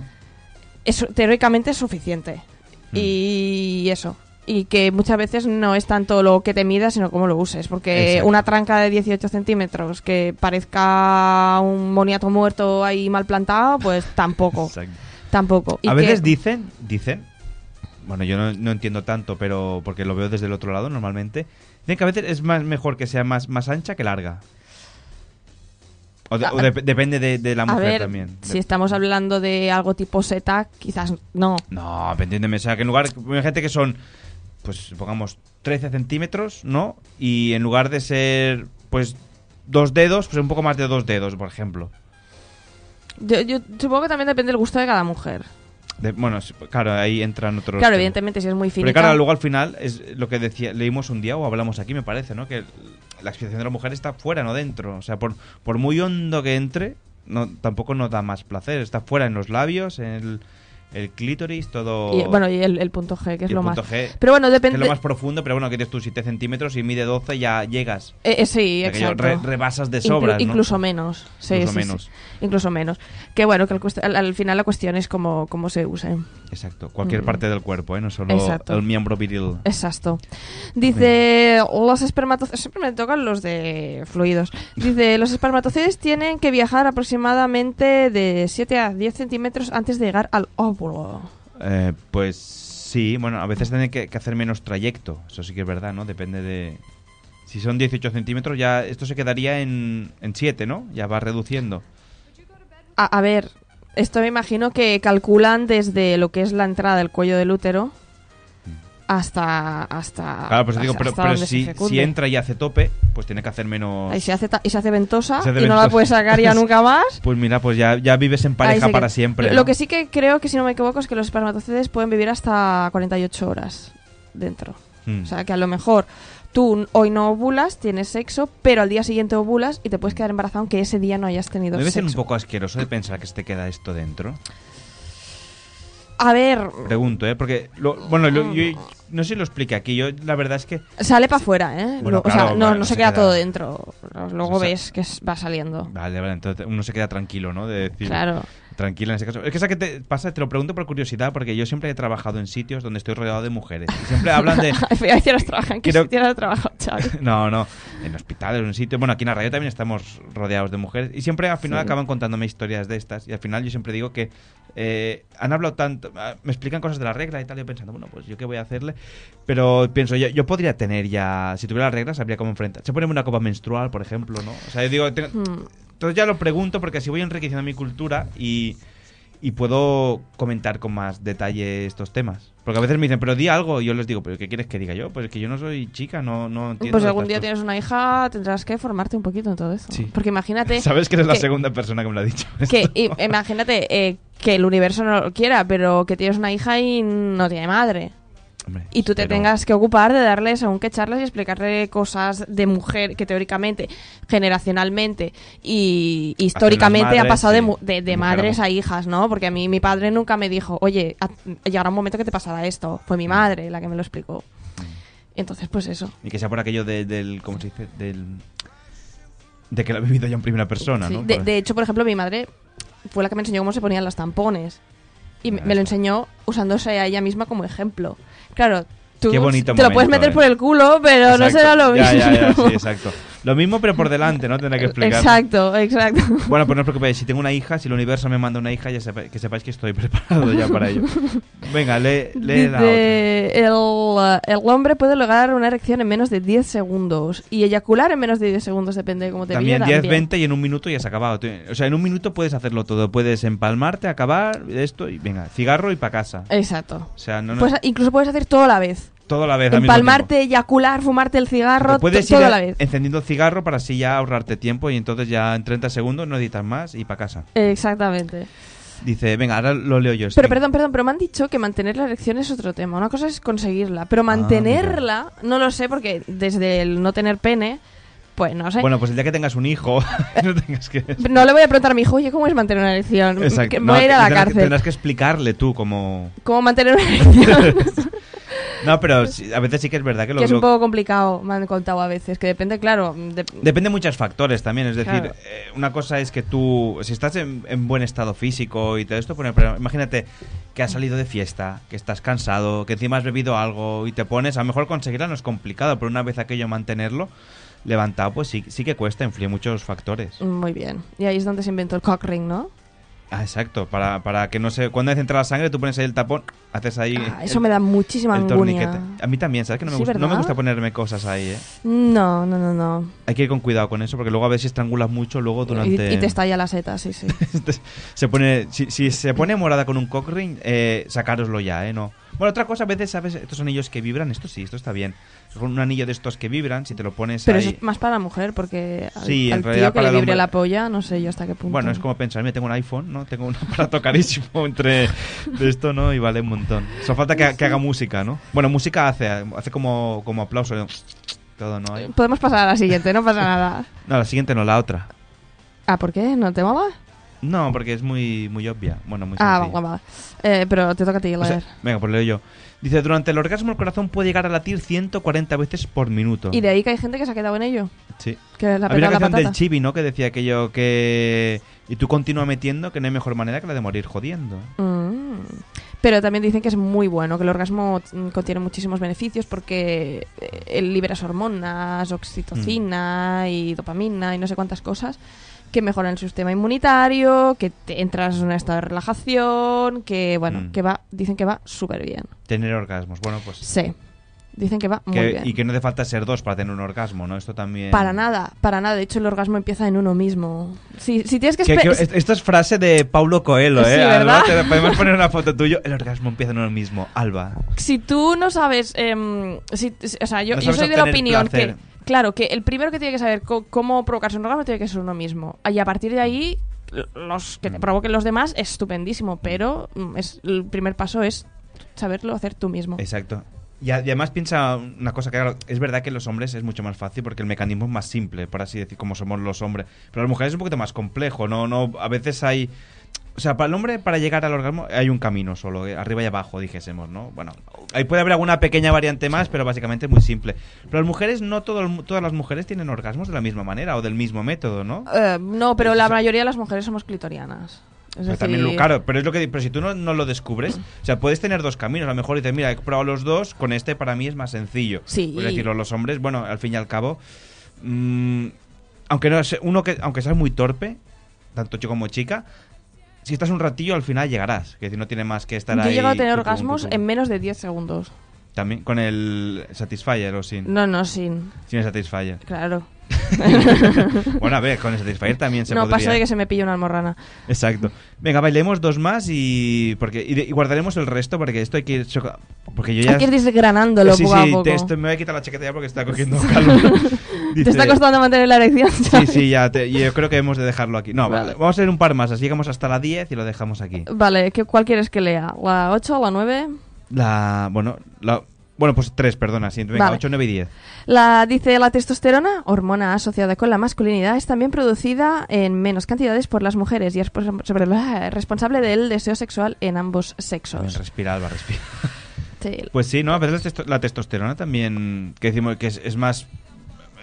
es, teóricamente es suficiente. Mm. Y eso. Y que muchas veces no es tanto lo que te midas, sino cómo lo uses. Porque Exacto. una tranca de 18 centímetros que parezca un moniato muerto ahí mal plantado, pues tampoco. Exacto. tampoco. Y A que- veces dicen, dicen, bueno, yo no, no entiendo tanto, pero porque lo veo desde el otro lado normalmente, dicen que a veces es más mejor que sea más, más ancha que larga. O, de- o dep- depende de, de la a mujer ver, también. si estamos hablando de algo tipo seta, quizás no. No, entiéndeme, o sea, que en lugar, gente que son, pues pongamos 13 centímetros, ¿no? Y en lugar de ser, pues, dos dedos, pues un poco más de dos dedos, por ejemplo. Yo, yo supongo que también depende del gusto de cada mujer. De- bueno, claro, ahí entran otros... claro, temas. evidentemente, si es muy Pero finita. claro, luego al final es lo que decía, leímos un día o hablamos aquí, me parece, ¿no? Que la excitación de la mujer está fuera, no dentro. O sea, por, por muy hondo que entre, no, tampoco nos da más placer. Está fuera en los labios, en el, el clítoris, todo... Y, bueno, y el, el punto G, que es y el lo más. punto G, Pero bueno, que depende. es lo más profundo, pero bueno, que tienes tú 7 centímetros y mide 12 ya llegas. Eh, eh, sí, O sea, que ya exacto. re- rebasas de Inclu- ¿no? Incluso menos. Sí, Incluso sí, sí. menos. Incluso menos. Que bueno, que al, al final la cuestión es cómo, cómo se use. Exacto, cualquier Mm. parte del cuerpo, ¿eh? No solo Exacto. el miembro viril. Exacto. Dice, los espermatozoides... Siempre me tocan los de fluidos. Dice, los espermatozoides tienen que viajar aproximadamente de 7 a 10 centímetros antes de llegar al óvulo. Eh, pues sí, bueno, a veces tienen que, que hacer menos trayecto, eso sí que es verdad, ¿no? Depende de... Si son 18 centímetros, ya esto se quedaría en, en 7, ¿no? Ya va reduciendo. A, a ver, esto me imagino que calculan desde lo que es la entrada del cuello del útero hasta... hasta Claro, pues digo, pero, pero si, si entra y hace tope, pues tiene que hacer menos... Ahí se hace, y se hace ventosa Se hace y no la puedes sacar ya nunca más. Pues mira, pues ya, ya vives en pareja para siempre. Lo ¿no? que sí que creo que, si no me equivoco, es que los espermatozoides pueden vivir hasta 48 horas dentro. Mm. O sea, que a lo mejor tú hoy no ovulas, tienes sexo, pero al día siguiente ovulas y te puedes quedar embarazada aunque ese día no hayas tenido Debe ser sexo. un poco asqueroso de pensar que se te queda esto dentro. A ver, Pregunto, ¿eh? Porque, lo- bueno, lo- yo, no sé si lo expliqué aquí. Yo, la verdad es que sale para afuera, ¿eh? Bueno, o sea, no, vale, no se se queda, queda- todo dentro. Luego O sea, ves que va saliendo. Vale, vale, entonces uno se queda tranquilo, ¿no? De decir, Claro. Tranquila en ese caso. Es que esa que te pasa, te lo pregunto por curiosidad, porque yo siempre he trabajado en sitios donde estoy rodeado de mujeres. Y siempre hablan de. Trabajado. ¿En qué Creo- has trabajado? No, no, en hospitales, en un sitio. Bueno, aquí en la radio también estamos rodeados de mujeres. Y siempre al final Sí. acaban contándome historias de estas. Y al final yo siempre digo que eh, han hablado tanto. ah, Me explican cosas de la regla y tal. Y yo pensando, bueno, pues yo qué voy a hacerle. Pero pienso, yo, yo podría tener ya. Si tuviera las reglas, sabría cómo enfrentar. Se pone una copa menstrual, por ejemplo, ¿no? O sea, yo digo. tengo- Hmm. Entonces ya lo pregunto porque así voy enriqueciendo mi cultura y, y puedo comentar con más detalle estos temas. Porque a veces me dicen, pero di algo, y yo les digo, ¿pero qué quieres que diga yo? Pues es que yo no soy chica, no, no entiendo. Pues algún día cosas. tienes una hija, tendrás que formarte un poquito en todo eso. Sí. Porque imagínate. Sabes que eres la segunda persona que me lo ha dicho. Que, i- imagínate eh, que el universo no lo quiera, pero que tienes una hija y no tiene madre. Hombre, Y tú te pero- tengas que ocupar de darle según qué charlas y explicarle cosas de mujer que teóricamente, generacionalmente y históricamente madres, ha pasado de, sí, de- de madres a hijas, ¿no? Porque a mí mi padre nunca me dijo, oye, llegará un momento que te pasará esto. Fue Mm. mi madre la que me lo explicó. Entonces, pues eso. Y que sea por aquello de- del. ¿Cómo se dice? Del. De que lo ha vivido ya en primera persona, Sí, ¿no? de, de hecho, por ejemplo, mi madre fue la que me enseñó cómo se ponían los tampones. Y me, Ya me lo enseñó usándose a ella misma como ejemplo. Claro, tú Qué bonito te lo puedes meter eh. por el culo, pero no será lo mismo. Ya, ya, ya, sí, exacto. Lo mismo, pero por delante, ¿no? Tendré que explicar. Exacto, exacto. Bueno, pues no os preocupéis. Si tengo una hija, si el universo me manda una hija, ya sepa- que sepáis que estoy preparado ya para ello. Venga, lee, lee la otra. Dice, el, el hombre puede lograr una erección en menos de 10 segundos y eyacular en menos de 10 segundos, depende de cómo te También pille, 10, también. 20 y en un minuto ya se ha acabado. O sea, en un minuto puedes hacerlo todo. Puedes empalmarte, acabar esto y venga, cigarro y para casa. Exacto. O sea, no, no, Pues incluso puedes hacer todo a la vez. Todo a la vez. Empalmarte, eyacular, fumarte el cigarro, puedes todo a la vez. encendiendo el cigarro para así ya ahorrarte tiempo y entonces ya en 30 segundos no editas más y para casa. Exactamente. Dice, venga, ahora lo leo yo. Pero perdón, perdón, pero me han dicho que mantener la erección es otro tema. Una cosa es conseguirla, Ah, pero mantenerla, no lo sé porque desde el no tener pene, pues no sé. Bueno, pues el día que tengas un hijo, no tengas que... no le voy a preguntar a mi hijo, oye, ¿cómo es mantener una erección? Exacto. Que No, voy a ir a la tendrás que- cárcel. Tendrás que explicarle tú como... ¿Cómo mantener una erección? No, pero sí- a veces sí que es verdad que lo... que es un poco complicado, me han contado a veces. Que depende, claro. de- Depende de muchos factores también, es decir, Claro. eh, una cosa es que tú, si estás en, en buen estado físico y todo esto, pero imagínate que has salido de fiesta, que estás cansado, que encima has bebido algo y te pones, a lo mejor conseguirla no es complicado, pero una vez aquello mantenerlo levantado, pues sí, sí que cuesta, influye muchos factores. Muy bien. Y ahí es donde se inventó el cock ring, ¿no? Ah, exacto, para, para que no se... Cuando vez entra la sangre, tú pones ahí el tapón, haces ahí... Ah, eso el- me da muchísima el torniquete. A mí también, ¿sabes? Que no me, Sí, gusta, no me gusta ponerme cosas ahí, ¿eh? No, no, no, no. Hay que ir con cuidado con eso, porque luego a ver si estrangulas mucho, luego Y, durante... y te estalla la seta, sí, sí. se pone si, si se pone morada con un cock ring eh, sacároslo ya eh no bueno otra cosa a veces sabes estos anillos que vibran esto sí esto está bien un anillo de estos que vibran si te lo pones Pero ahí es más para la mujer, porque al, Sí, en al realidad tío que para le vibre hombre- la polla, no sé yo hasta qué punto. bueno es como pensar mira tengo un iPhone no tengo un aparato carísimo entre de esto no y vale un montón solo falta que, que haga música no bueno música hace hace como como aplauso ¿no? todo no Podemos pasar a la siguiente, no pasa nada. no la siguiente no la otra Ah, ¿por qué? ¿No te mola? No porque es muy muy obvia bueno muy Ah, sencilla. va, va. Eh, pero te toca a ti O sea, leer. venga, pues leo yo. Dice, durante el orgasmo el corazón puede llegar a latir 140 veces por minuto. y de ahí que hay gente que se ha quedado en ello. Sí. Que le ha Había una petado la canción patata. del Chibi, ¿no? Que decía aquello que... Y tú continúa metiendo que no hay mejor manera que la de morir jodiendo. Mm. Pero también dicen que es muy bueno, que el orgasmo mm, contiene muchísimos beneficios porque eh, liberas hormonas, oxitocina y dopamina y no sé cuántas cosas que mejoran el sistema inmunitario, que te entras en un estado de relajación, que bueno, Mm. que va, dicen que va súper bien. Tener orgasmos. Bueno, pues... Sí, dicen que va muy bien. y que no hace falta ser dos para tener un orgasmo, ¿no? Esto también... Para nada, para nada. De hecho, el orgasmo empieza en uno mismo. Si, si tienes que, Que- que- esto es frase de Paulo Coelho, Sí, ¿eh? Alba, te podemos poner una foto tuyo. El orgasmo empieza en uno mismo. Alba. si tú no sabes, em, si- o sea, yo, No yo sabes soy de la opinión placer. que, claro, que el primero que tiene que saber cómo provocarse un orgasmo tiene que ser uno mismo. Y a partir de ahí, los que te provoquen los demás es estupendísimo, pero mm, es, el primer paso es saberlo hacer tú mismo. Exacto. Y además piensa una cosa que claro, es verdad que los hombres es mucho más fácil porque el mecanismo es más simple, por así decir, como somos los hombres. Pero las mujeres es un poquito más complejo, no, no, a veces hay, o sea, para el hombre para llegar al orgasmo hay un camino solo, eh, arriba y abajo, dijésemos, ¿no? Bueno, ahí puede haber alguna pequeña variante más, pero básicamente es muy simple. Pero las mujeres no todo todas las mujeres tienen orgasmos de la misma manera o del mismo método, ¿no? Eh, no, pero la mayoría de las mujeres somos clitorianas. Es decir, también lo- claro, pero es lo que pero si tú no, no lo descubres, o sea, puedes tener dos caminos, a lo mejor dices, mira, he probado los dos, con este para mí es más sencillo. Sí. Pues decirlo, los hombres, bueno, al fin y al cabo, mm, aunque no uno que aunque seas muy torpe, tanto chico como chica, si estás un ratillo al final llegarás, que si no tiene más que estar yo ahí. he llegado a tener orgasmos en menos de 10 segundos. también con el Satisfyer o sin No, no, sin. sin el Satisfyer. Claro. bueno, a ver, con el Satisfyer también se no, podría. paso de que se me pille una almorrana. Exacto. Venga, bailemos dos más y porque y, de- y guardaremos el resto porque esto hay que ir choca- porque yo ya Hay que ir desgranándolo sí, poco a sí, poco. te- esto- me voy a quitar la chaqueta ya porque está cogiendo calor. ¿Te está costando mantener la erección? Sí, sí, ya. te- yo creo que hemos de dejarlo aquí. No, Vale. vamos a hacer un par más. Así llegamos hasta la 10 y lo dejamos aquí. Vale, ¿qué, ¿cuál quieres que lea? ¿La 8 o la 9? La. Bueno, la. Bueno, pues tres, perdona. Sí, venga, Vale. 8, 9 y 10. La, dice la testosterona, hormona asociada con la masculinidad, es también producida en menos cantidades por las mujeres y es sobre- responsable del deseo sexual en ambos Bien, sexos. respira, Alba, respira. Sí. Pues sí, ¿no? A veces la, testo- la testosterona también, que decimos que es, es más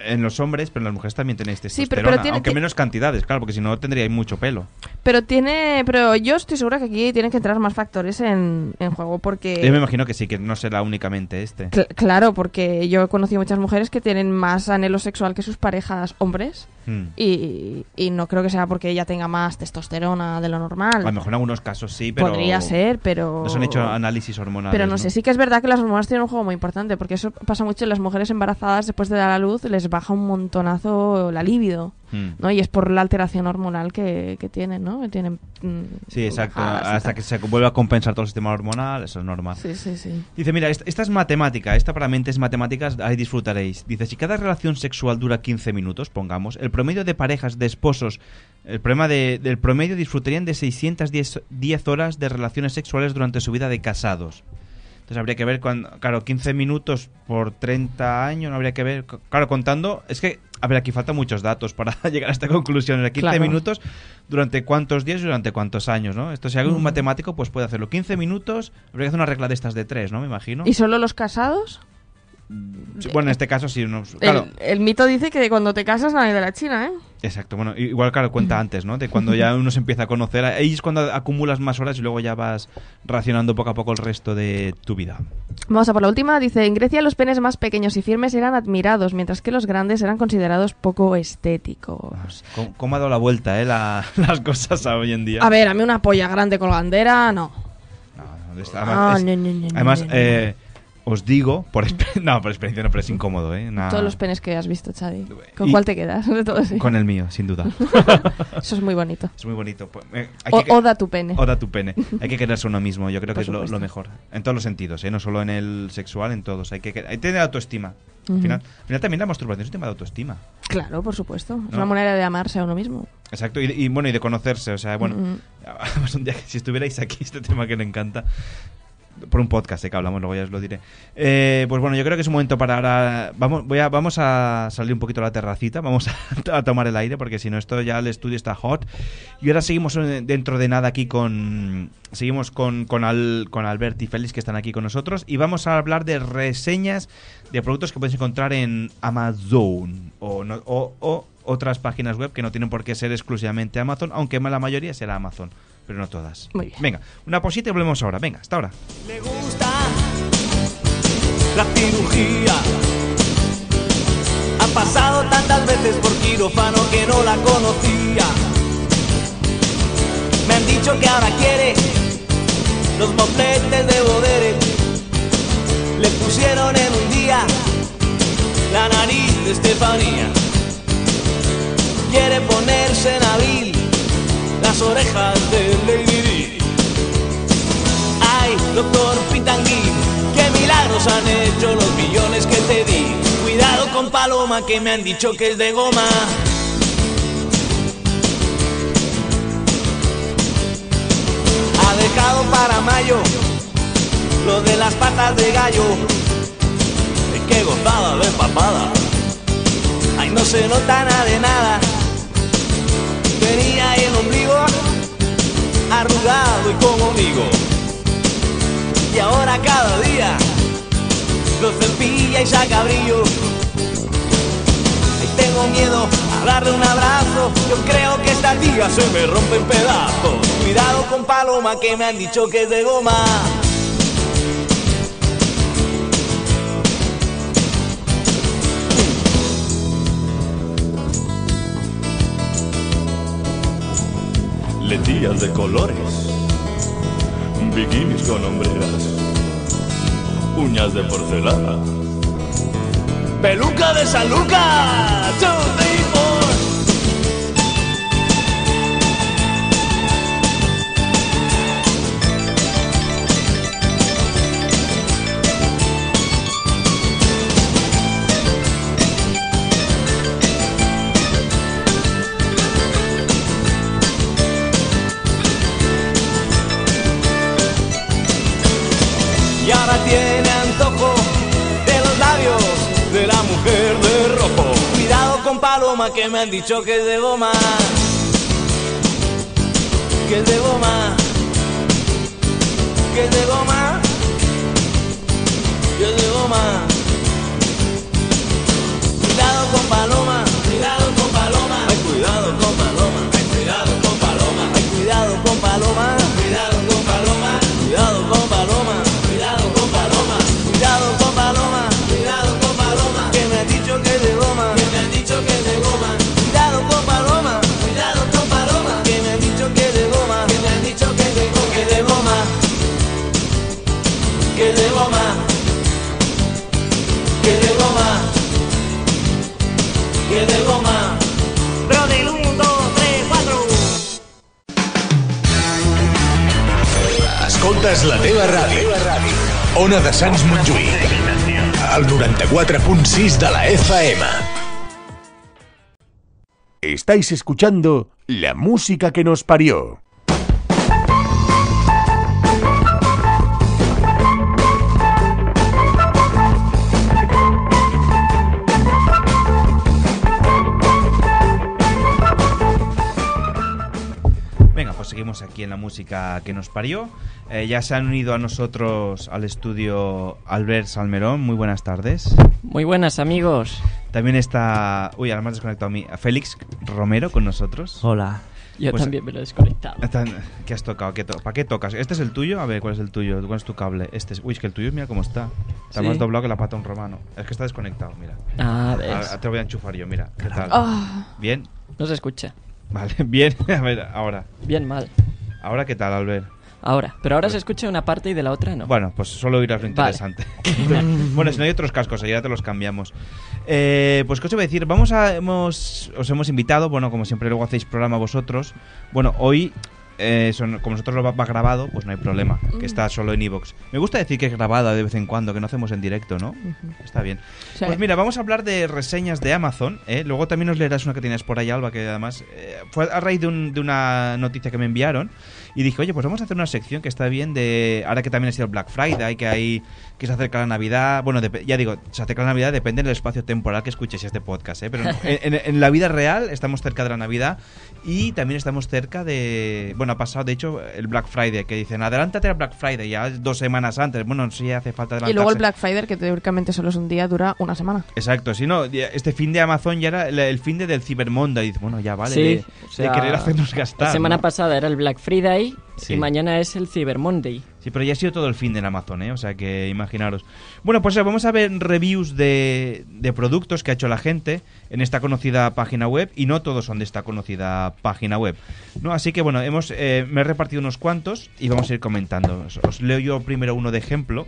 en los hombres, pero en las mujeres también tenéis Sí, pero- testosterona. pero tiene- aunque menos cantidades, claro, porque si no tendríais mucho pelo. Pero tiene, pero yo estoy segura que aquí tienen que entrar más factores en, en juego porque... Yo me imagino que sí, que no será únicamente este. Cl- claro, porque yo he conocido muchas mujeres que tienen más anhelo sexual que sus parejas hombres Hmm. y, y no creo que sea porque ella tenga más testosterona de lo normal. A lo mejor en algunos casos sí, pero... Podría ser, pero... No se han hecho análisis hormonales. Pero no, sé, sí que es verdad que las hormonas tienen un juego muy importante, porque eso pasa mucho en las mujeres embarazadas después de dar a luz, les baja un montonazo la libido, Hmm. ¿no? Y es por la alteración hormonal que, que tienen, ¿no? Que tienen... mm, Sí, exacto. Hasta que se vuelva a compensar todo el sistema hormonal, eso es normal. Sí, sí, sí. Dice, mira, esta, esta es matemática, esta para mentes matemáticas, ahí disfrutaréis. Dice, si cada relación sexual dura 15 minutos, pongamos, el promedio de parejas de esposos, el problema de, del promedio disfrutarían de 610 10 horas de relaciones sexuales durante su vida de casados. Entonces habría que ver, cuando, claro, 15 minutos por 30 años, no habría que ver, claro, contando, es que, a ver, aquí faltan muchos datos para llegar a esta conclusión. En 15 Claro. minutos, durante cuántos días y durante cuántos años, ¿no? Esto si hay un Mm. matemático, pues puede hacerlo. 15 minutos, habría que hacer una regla de estas de tres, ¿no? Me imagino. ¿Y solo los casados? Bueno, en este caso sí. No, claro, El, el mito dice que cuando te casas nadie de la China, ¿eh? exacto. Bueno, igual, claro, cuenta antes, ¿no? De cuando ya uno se empieza a conocer. Ahí es cuando acumulas más horas y luego ya vas racionando poco a poco el resto de tu vida. Vamos a por la última. Dice, en Grecia los penes más pequeños y firmes eran admirados, mientras que los grandes eran considerados poco estéticos. ¿Cómo, cómo ha dado la vuelta, eh? la- las cosas a hoy en día. A ver, a mí una polla grande colgandera, no. No, Ah, además, os digo, por no, por experiencia no, pero es incómodo, ¿eh? Todos los penes que has visto, Xavi. ¿Con Y- cuál te quedas? De todos, sí. Con el mío, sin duda. Eso es muy bonito. es muy bonito. Pues, eh, hay O- que- oda tu pene. Oda tu pene. Hay que quererse uno mismo, yo creo Por que es lo, mejor. En todos los sentidos, ¿eh? no solo en el sexual, en todos. Hay que, hay que tener autoestima. Al, final, al final también la masturbación es un tema de autoestima. Claro, por supuesto. Es una manera de amarse a uno mismo. Exacto, y, y bueno, y de conocerse. O sea, bueno, un día que si estuvierais aquí, este tema que le encanta, por un podcast eh, que hablamos, luego ya os lo diré. Eh, pues bueno, yo creo que es un momento para ahora. Vamos, voy a, vamos a salir un poquito a la terracita, vamos a, tomar el aire, porque si no, esto ya el estudio está hot. Y ahora seguimos eh, dentro de nada aquí con. Seguimos con, con, Al- con Albert y Félix que están aquí con nosotros. Y vamos a hablar de reseñas de productos que podéis encontrar en Amazon o, no- o otras páginas web que no tienen por qué ser exclusivamente Amazon, aunque la mayoría será Amazon, pero no todas. Muy bien. Venga, una posita y volvemos ahora. Venga, hasta ahora. Le gusta la cirugía. Ha pasado tantas veces por quirófano que no la conocía. Me han dicho que ahora quiere los mofletes de Bodere. Le pusieron en un día la nariz de Estefanía. Quiere ponerse en abril las orejas de Lady Di. Ay, doctor Pitangui, qué milagros han hecho los millones que te di. Cuidado con Paloma, que me han dicho que es de goma. Ha dejado para mayo lo de las patas de gallo. De qué gozada de papada. Ay, no se nota nada de nada. Tenía el ombligo arrugado y como amigo. Y ahora cada día lo cepilla y saca brillo. Ay, tengo miedo a darle un abrazo. Yo creo que esta tía se me rompe en pedazos. Cuidado con Paloma que me han dicho que es de goma. Lentillas de colores, bikinis con hombreras, uñas de porcelana, peluca de San Lucas. Que me han dicho que es de goma, que es de goma, que es de goma, que es de goma. Cuidado con paloma, La teva ràdio. Ona de Sants Montjuïc. El 94.6 de la FM. Estáis escuchando la música que nos parió. Seguimos aquí en la música que nos parió. Eh, ya se han unido a nosotros al estudio Albert Salmerón. Muy buenas tardes. Muy buenas amigos. También está. Uy, ahora me has desconectado a mí. Félix Romero con nosotros. Hola. Yo Pues- también me lo he desconectado. Están- ¿Qué has tocado? ¿Qué to- ¿Para qué tocas? ¿Este es el tuyo? A ver, ¿cuál es el tuyo? ¿Cuál es tu cable? Este es... Uy, es que el tuyo, mira cómo está. Está Sí. más doblado que la pata de un romano. Es que está desconectado, mira. Ah, ves. Ahora te lo voy a enchufar yo, mira. ¿Qué tal? Ah. ¿Bien? No se escucha. Vale, bien. A ver, ahora. Bien mal. ¿Ahora qué tal, Albert? Ahora. Pero ahora se escucha una parte y de la otra no. Bueno, pues solo oirás lo Vale. interesante. bueno, si no hay otros cascos, ya te los cambiamos. Eh, pues, ¿qué os iba a decir? Vamos a. Hemos, os hemos invitado, bueno, como siempre, luego hacéis programa vosotros. Bueno, hoy. Eh, son- como nosotros lo va, va grabado, pues no hay problema, que está solo en iVoox. Me gusta decir que es grabada de vez en cuando, que no hacemos en directo, ¿no? Está bien. Sí. Pues mira, vamos a hablar de reseñas de Amazon. ¿eh? Luego también os leerás una que tienes por ahí, Alba, que además eh, fue a raíz de, un- de una noticia que me enviaron. Y dije, oye, pues vamos a hacer una sección que está bien de. Ahora que también ha sido el Black Friday, que hay. Que se acerca la Navidad. Bueno, ya digo, se acerca la Navidad, depende del espacio temporal que escuches este podcast, ¿eh? Pero en, en- en la vida real estamos cerca de la Navidad y también estamos cerca de. Bueno, ha pasado, de hecho, el Black Friday, que dicen, adelántate al Black Friday, ya dos semanas antes. Bueno, sí hace falta adelantarse. Y luego el Black Friday, que teóricamente solo es un día, dura una semana. Exacto, si no, este fin de Amazon ya era el, fin de del Cyber Monday. Bueno, ya vale, sí. de, o sea, de querer hacernos gastar. La semana ¿no? pasada era el Black Friday Sí. y mañana es el Cyber Monday. Sí, pero ya ha sido todo el fin de en Amazon, ¿eh? O sea que imaginaros. Bueno, pues vamos a ver reviews de, de productos que ha hecho la gente en esta conocida página web y no todos son de esta conocida página web. ¿no? Así que bueno, hemos, eh, me he repartido unos cuantos y vamos a ir comentando. Os, os leo yo primero uno de ejemplo.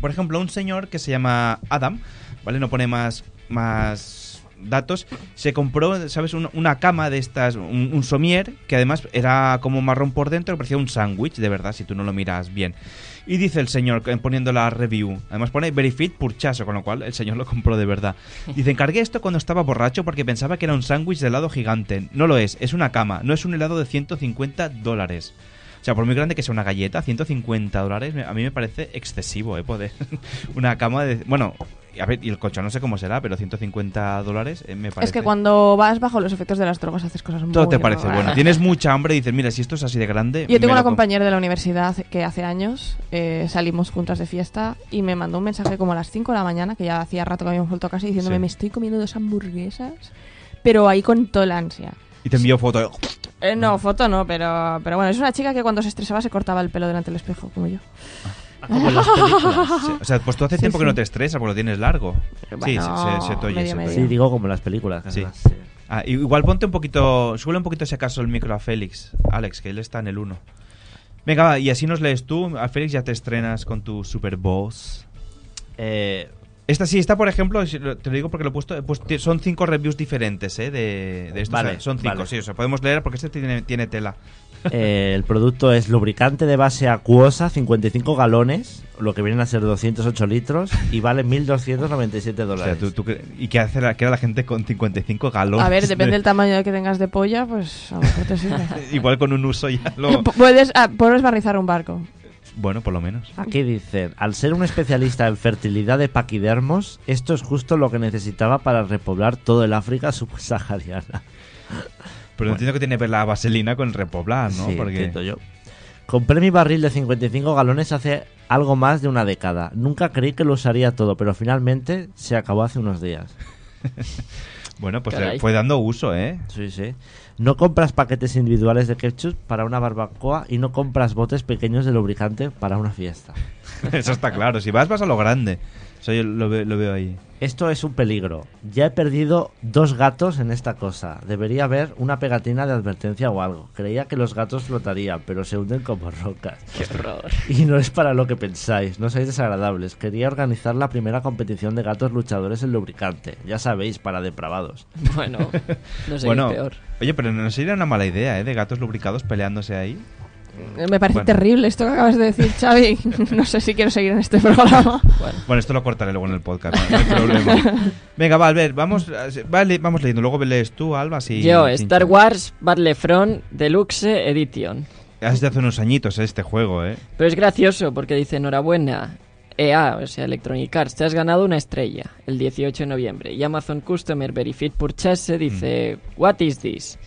Por ejemplo, un señor que se llama Adam, ¿vale? No pone más, más datos. Se compró, ¿sabes? Un- una cama de estas, un, somier, que además era como marrón por dentro, parecía un sándwich, de verdad, si tú no lo miras bien. Y dice el señor, eh, poniendo la review, además pone very fit purchaso, con lo cual el señor lo compró de verdad. Dice, encargué esto cuando estaba borracho porque pensaba que era un sándwich de helado gigante. No lo es, es una cama, no es un helado de 150 dólares. O sea, por muy grande que sea una galleta, 150 dólares, a mí me parece excesivo, ¿eh? Poder. una cama de... Bueno, a ver, y el colchón no sé cómo será, pero 150 dólares eh, me parece... Es que cuando vas bajo los efectos de las drogas haces cosas muy Todo te parece raras. bueno. Tienes mucha hambre y dices, mira, si esto es así de grande... Yo tengo una compañera de la universidad que hace años eh, salimos juntas de fiesta y me mandó un mensaje como a las 5 de la mañana, que ya hacía rato que habíamos vuelto a casa, diciéndome, Sí. me estoy comiendo dos hamburguesas, pero ahí con toda la ansia. Y te envío foto. Eh, no, foto no, pero, pero bueno, es una chica que cuando se estresaba se cortaba el pelo delante del espejo, como yo. Como en las películas. Sí, O sea, pues tú hace Sí, tiempo que sí. no te estresas porque lo tienes largo. sí, Bueno, se, se, se te oye, medio, se te oye. Sí, digo como las películas. Sí. además, sí. Ah, igual ponte un poquito, suele un poquito si acaso el micro a Félix, Alex, que él está en el 1. Venga, va, y así nos lees tú. A Félix ya te estrenas con tu super voz. Eh, Esta sí, esta por ejemplo, te lo digo porque lo he puesto, he puesto- son cinco reviews diferentes ¿eh? de, de esto. Vale, o sea, son cinco, vale. sí, o sea, podemos leer porque este tiene, tiene tela. Eh, el producto es lubricante de base acuosa, 55 galones, lo que vienen a ser 208 litros, y vale 1.297 O sea, dólares. tú- tú ¿Y qué hace la, qué era la gente con 55 galones? A ver, depende de- del tamaño que tengas de polla, pues a lo mejor te sirve. Igual con un uso ya lo... Puedes, ah, puedes barrizar un barco. Bueno, por lo menos. Aquí dicen, al ser un especialista en fertilidad de paquidermos, esto es justo lo que necesitaba para repoblar todo el África subsahariana. Pero entiendo que tiene que ver la vaselina con repoblar, ¿no? Sí, porque... entiendo yo. Compré mi barril de 55 galones hace algo más de una década. Nunca creí que lo usaría todo, pero finalmente se acabó hace unos días. Bueno, pues Caray. le fue dando uso, ¿eh? Sí, sí. No compras paquetes individuales de ketchup para una barbacoa y no compras botes pequeños de lubricante para una fiesta. Eso está claro. Si vas, vas a lo grande. Yo lo, ve- lo veo ahí. Esto es un peligro. Ya he perdido dos gatos en esta cosa. Debería haber una pegatina de advertencia o algo. Creía que los gatos flotarían, pero se hunden como rocas. Qué horror. Y no es para lo que pensáis, no sois desagradables. Quería organizar la primera competición de gatos luchadores en lubricante. Ya sabéis, para depravados. Bueno, no sé bueno, peor. Oye, pero no sería una mala idea, ¿eh? De gatos lubricados peleándose ahí. Me parece Bueno. terrible esto que acabas de decir, Xavi. No sé si quiero seguir en este programa. Bueno, esto lo cortaré luego en el podcast, no hay problema. Venga, va, Albert, vamos, vale, vamos leyendo. Luego lees tú, Alba, si... Yo, si- Star Wars Battlefront Deluxe Edition. Es de hace unos añitos eh, este juego, ¿eh? Pero es gracioso porque dice enhorabuena. EA, o sea, Electronic Arts, te has ganado una estrella el 18 de noviembre. Y Amazon Customer Verified Purchase dice, What is this?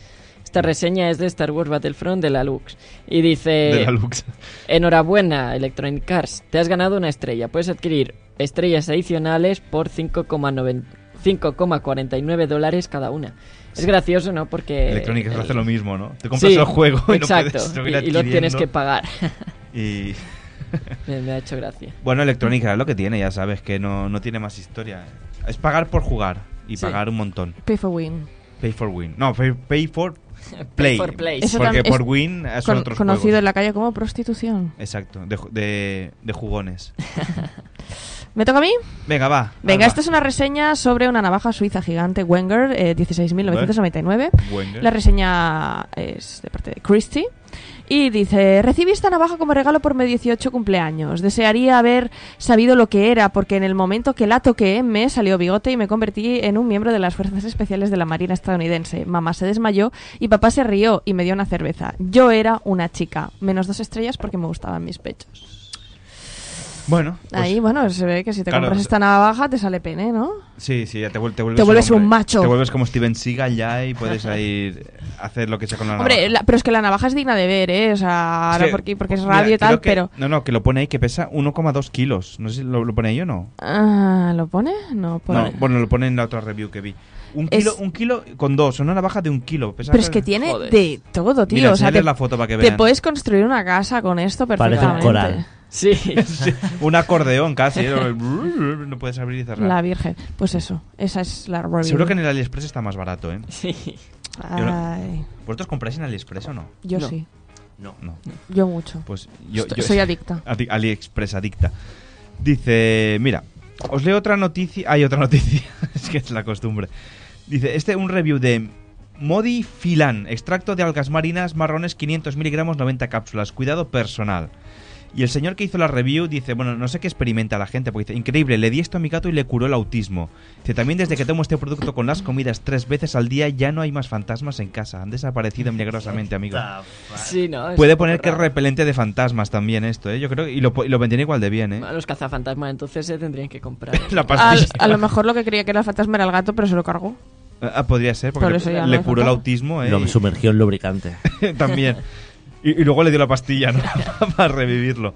Esta reseña es de Star Wars Battlefront de la Lux. Y dice... De la Lux. Enhorabuena, Electronic Arts, te has ganado una estrella. Puedes adquirir estrellas adicionales por 5,9 5,49 dólares cada una. Es gracioso, ¿no? Porque... Electronic Arts el- hace lo mismo, ¿no? Te compras Sí, el juego y exacto, no puedes seguir y, y lo tienes que pagar. Y... me, me ha hecho gracia. Bueno, Electronic Arts es lo que tiene, ya sabes, que no, no tiene más historia. Es pagar por jugar y Sí. pagar un montón. Pay for win. Pay for win. No, pay, pay for play. for play. Eso Porque por es win son con- otros conocido juegos. en la calle como prostitución. Exacto, de, ju- de, de jugones. ¿Me toca a mí? Venga, va. Venga, Alba. esta es una reseña sobre una navaja suiza gigante Wenger eh, 16.999. Wenger. La reseña es de parte de Christie. Y dice, recibí esta navaja como regalo por mi 18 cumpleaños. Desearía haber sabido lo que era, porque en el momento que la toqué me salió bigote y me convertí en un miembro de las Fuerzas Especiales de la Marina estadounidense. Mamá se desmayó y papá se rió y me dio una cerveza. Yo era una chica. Menos dos estrellas porque me gustaban mis pechos. Bueno, pues- Ahí, bueno, se ve que si te Claro, compras sea- esta navaja te sale pene, ¿no? Sí, sí, ya te, te vuelves, Te vuelves un hombre. macho. Te vuelves como Steven Seagal ya y puedes ir a hacer lo que sea con la Hombre, navaja. la- pero es que la navaja es digna de ver, ¿eh? O sea, ahora Sí, porque, porque es mira, radio y tal, que- pero... No, no, que lo pone ahí que pesa 1,2 kilos. No sé si lo, lo pone ahí o no. Ah, ¿Lo pone? No, pone. No, bueno, lo pone en la otra review que vi. Un Es- kilo, un kilo con dos, una navaja de un kilo. Pesa Pero es que tiene Joder. de todo, tío. Mira, o sea, te, la foto para que te vean. puedes construir una casa con esto Parece un perfectamente. coral. Sí. Sí, un acordeón casi. ¿eh? no puedes abrir y cerrar. La Virgen. Pues eso, esa es la review. Seguro que en el AliExpress está más barato, ¿eh? Sí. Ay, ¿Vosotros compráis en AliExpress o no? yo No. sí. No. No. Yo mucho. Pues yo, Estoy- yo- soy adicta. Adi- AliExpress adicta. Dice, mira, os leo otra noticia. Hay otra noticia. es que es la costumbre. Dice, este un review de Modi Filan, extracto de algas marinas marrones 500 miligramos 90 cápsulas, cuidado personal. Y el señor que hizo la review dice, bueno, no sé qué experimenta la gente, porque dice, increíble, le di esto a mi gato y le curó el autismo. Dice, también desde que tomo este producto con las comidas tres veces al día ya no hay más fantasmas en casa. Han desaparecido milagrosamente, amigo. Sí, no. Puede poner que es repelente de fantasmas también esto, ¿eh? Yo creo que y lo, y lo vendrían igual de bien, ¿eh? A los cazafantasmas entonces se tendrían que comprar. La Al- pastilla. a lo mejor lo que creía que era el fantasma era el gato, pero se lo cargó. Ah, podría ser, porque Por le, le curó el autismo, ¿eh? Lo sumergió en lubricante. También. Y, y luego le dio la pastilla, ¿no? Para revivirlo.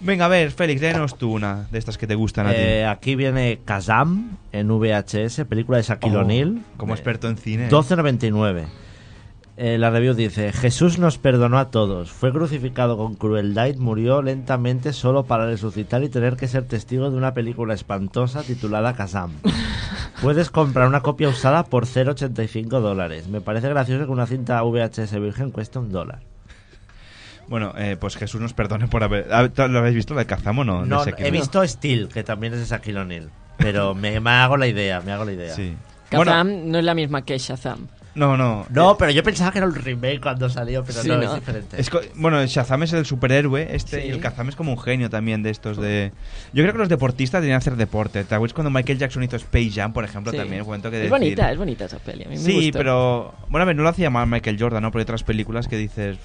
Venga, a ver, Félix, léenos tú una de estas que te gustan a ti. Eh, aquí viene Kazam en VHS, película de Shaquille Oh, O'Neal. como Eh, experto en cine. 12.99. Eh, la review dice, Jesús nos perdonó a todos, fue crucificado con crueldad y murió lentamente solo para resucitar y tener que ser testigo de una película espantosa titulada Kazam. Puedes comprar una copia usada por 0,85 dólares. Me parece gracioso que una cinta VHS virgen cueste un dólar. Bueno, eh, pues Jesús nos perdone por haber... Ah, ¿Lo habéis visto de Kazam o no? De No, he visto Steel, que también es de Shaquille O'Neal. Pero me, me hago la idea, me hago la idea. Sí. Kazam no es la misma que Shazam. No, no. No, pero yo pensaba que era un remake cuando salió, pero Sí, no, ¿no? es diferente. Es bueno, el Shazam es el superhéroe este Sí. y el Kazam es como un genio también de estos de... Yo creo que los deportistas deberían hacer deporte. ¿Te acuerdas cuando Michael Jackson hizo Space Jam, por ejemplo, Sí. también? Un momento que es decir- bonita, es bonita esa peli. A mí me Sí, gustó. pero... Bueno, a ver, no lo hacía mal Michael Jordan, ¿no? Pero hay otras películas que dices...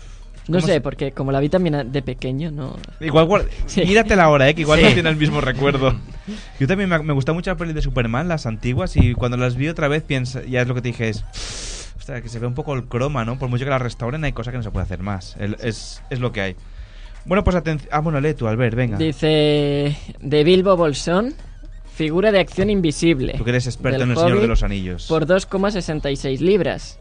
No ¿cómo sé, se- porque como la vi también de pequeño, no... Igual, guar- Sí. míratela ahora, ¿eh? Que igual Sí. no tiene el mismo recuerdo. Yo también me, me gusta mucho la peli de Superman, las antiguas, y cuando las vi otra vez, piensa, ya es lo que te dije, es... Ostras, que se ve un poco el croma, ¿no? Por mucho que la restauren, hay cosas que no se puede hacer más. El- es, es lo que hay. Bueno, pues atención... Ah, bueno, lee tú, Albert, venga. Dice de Bilbo Bolsón, figura de acción invisible. Tú que eres experto en El Señor de los Anillos. Por 2,66 libras.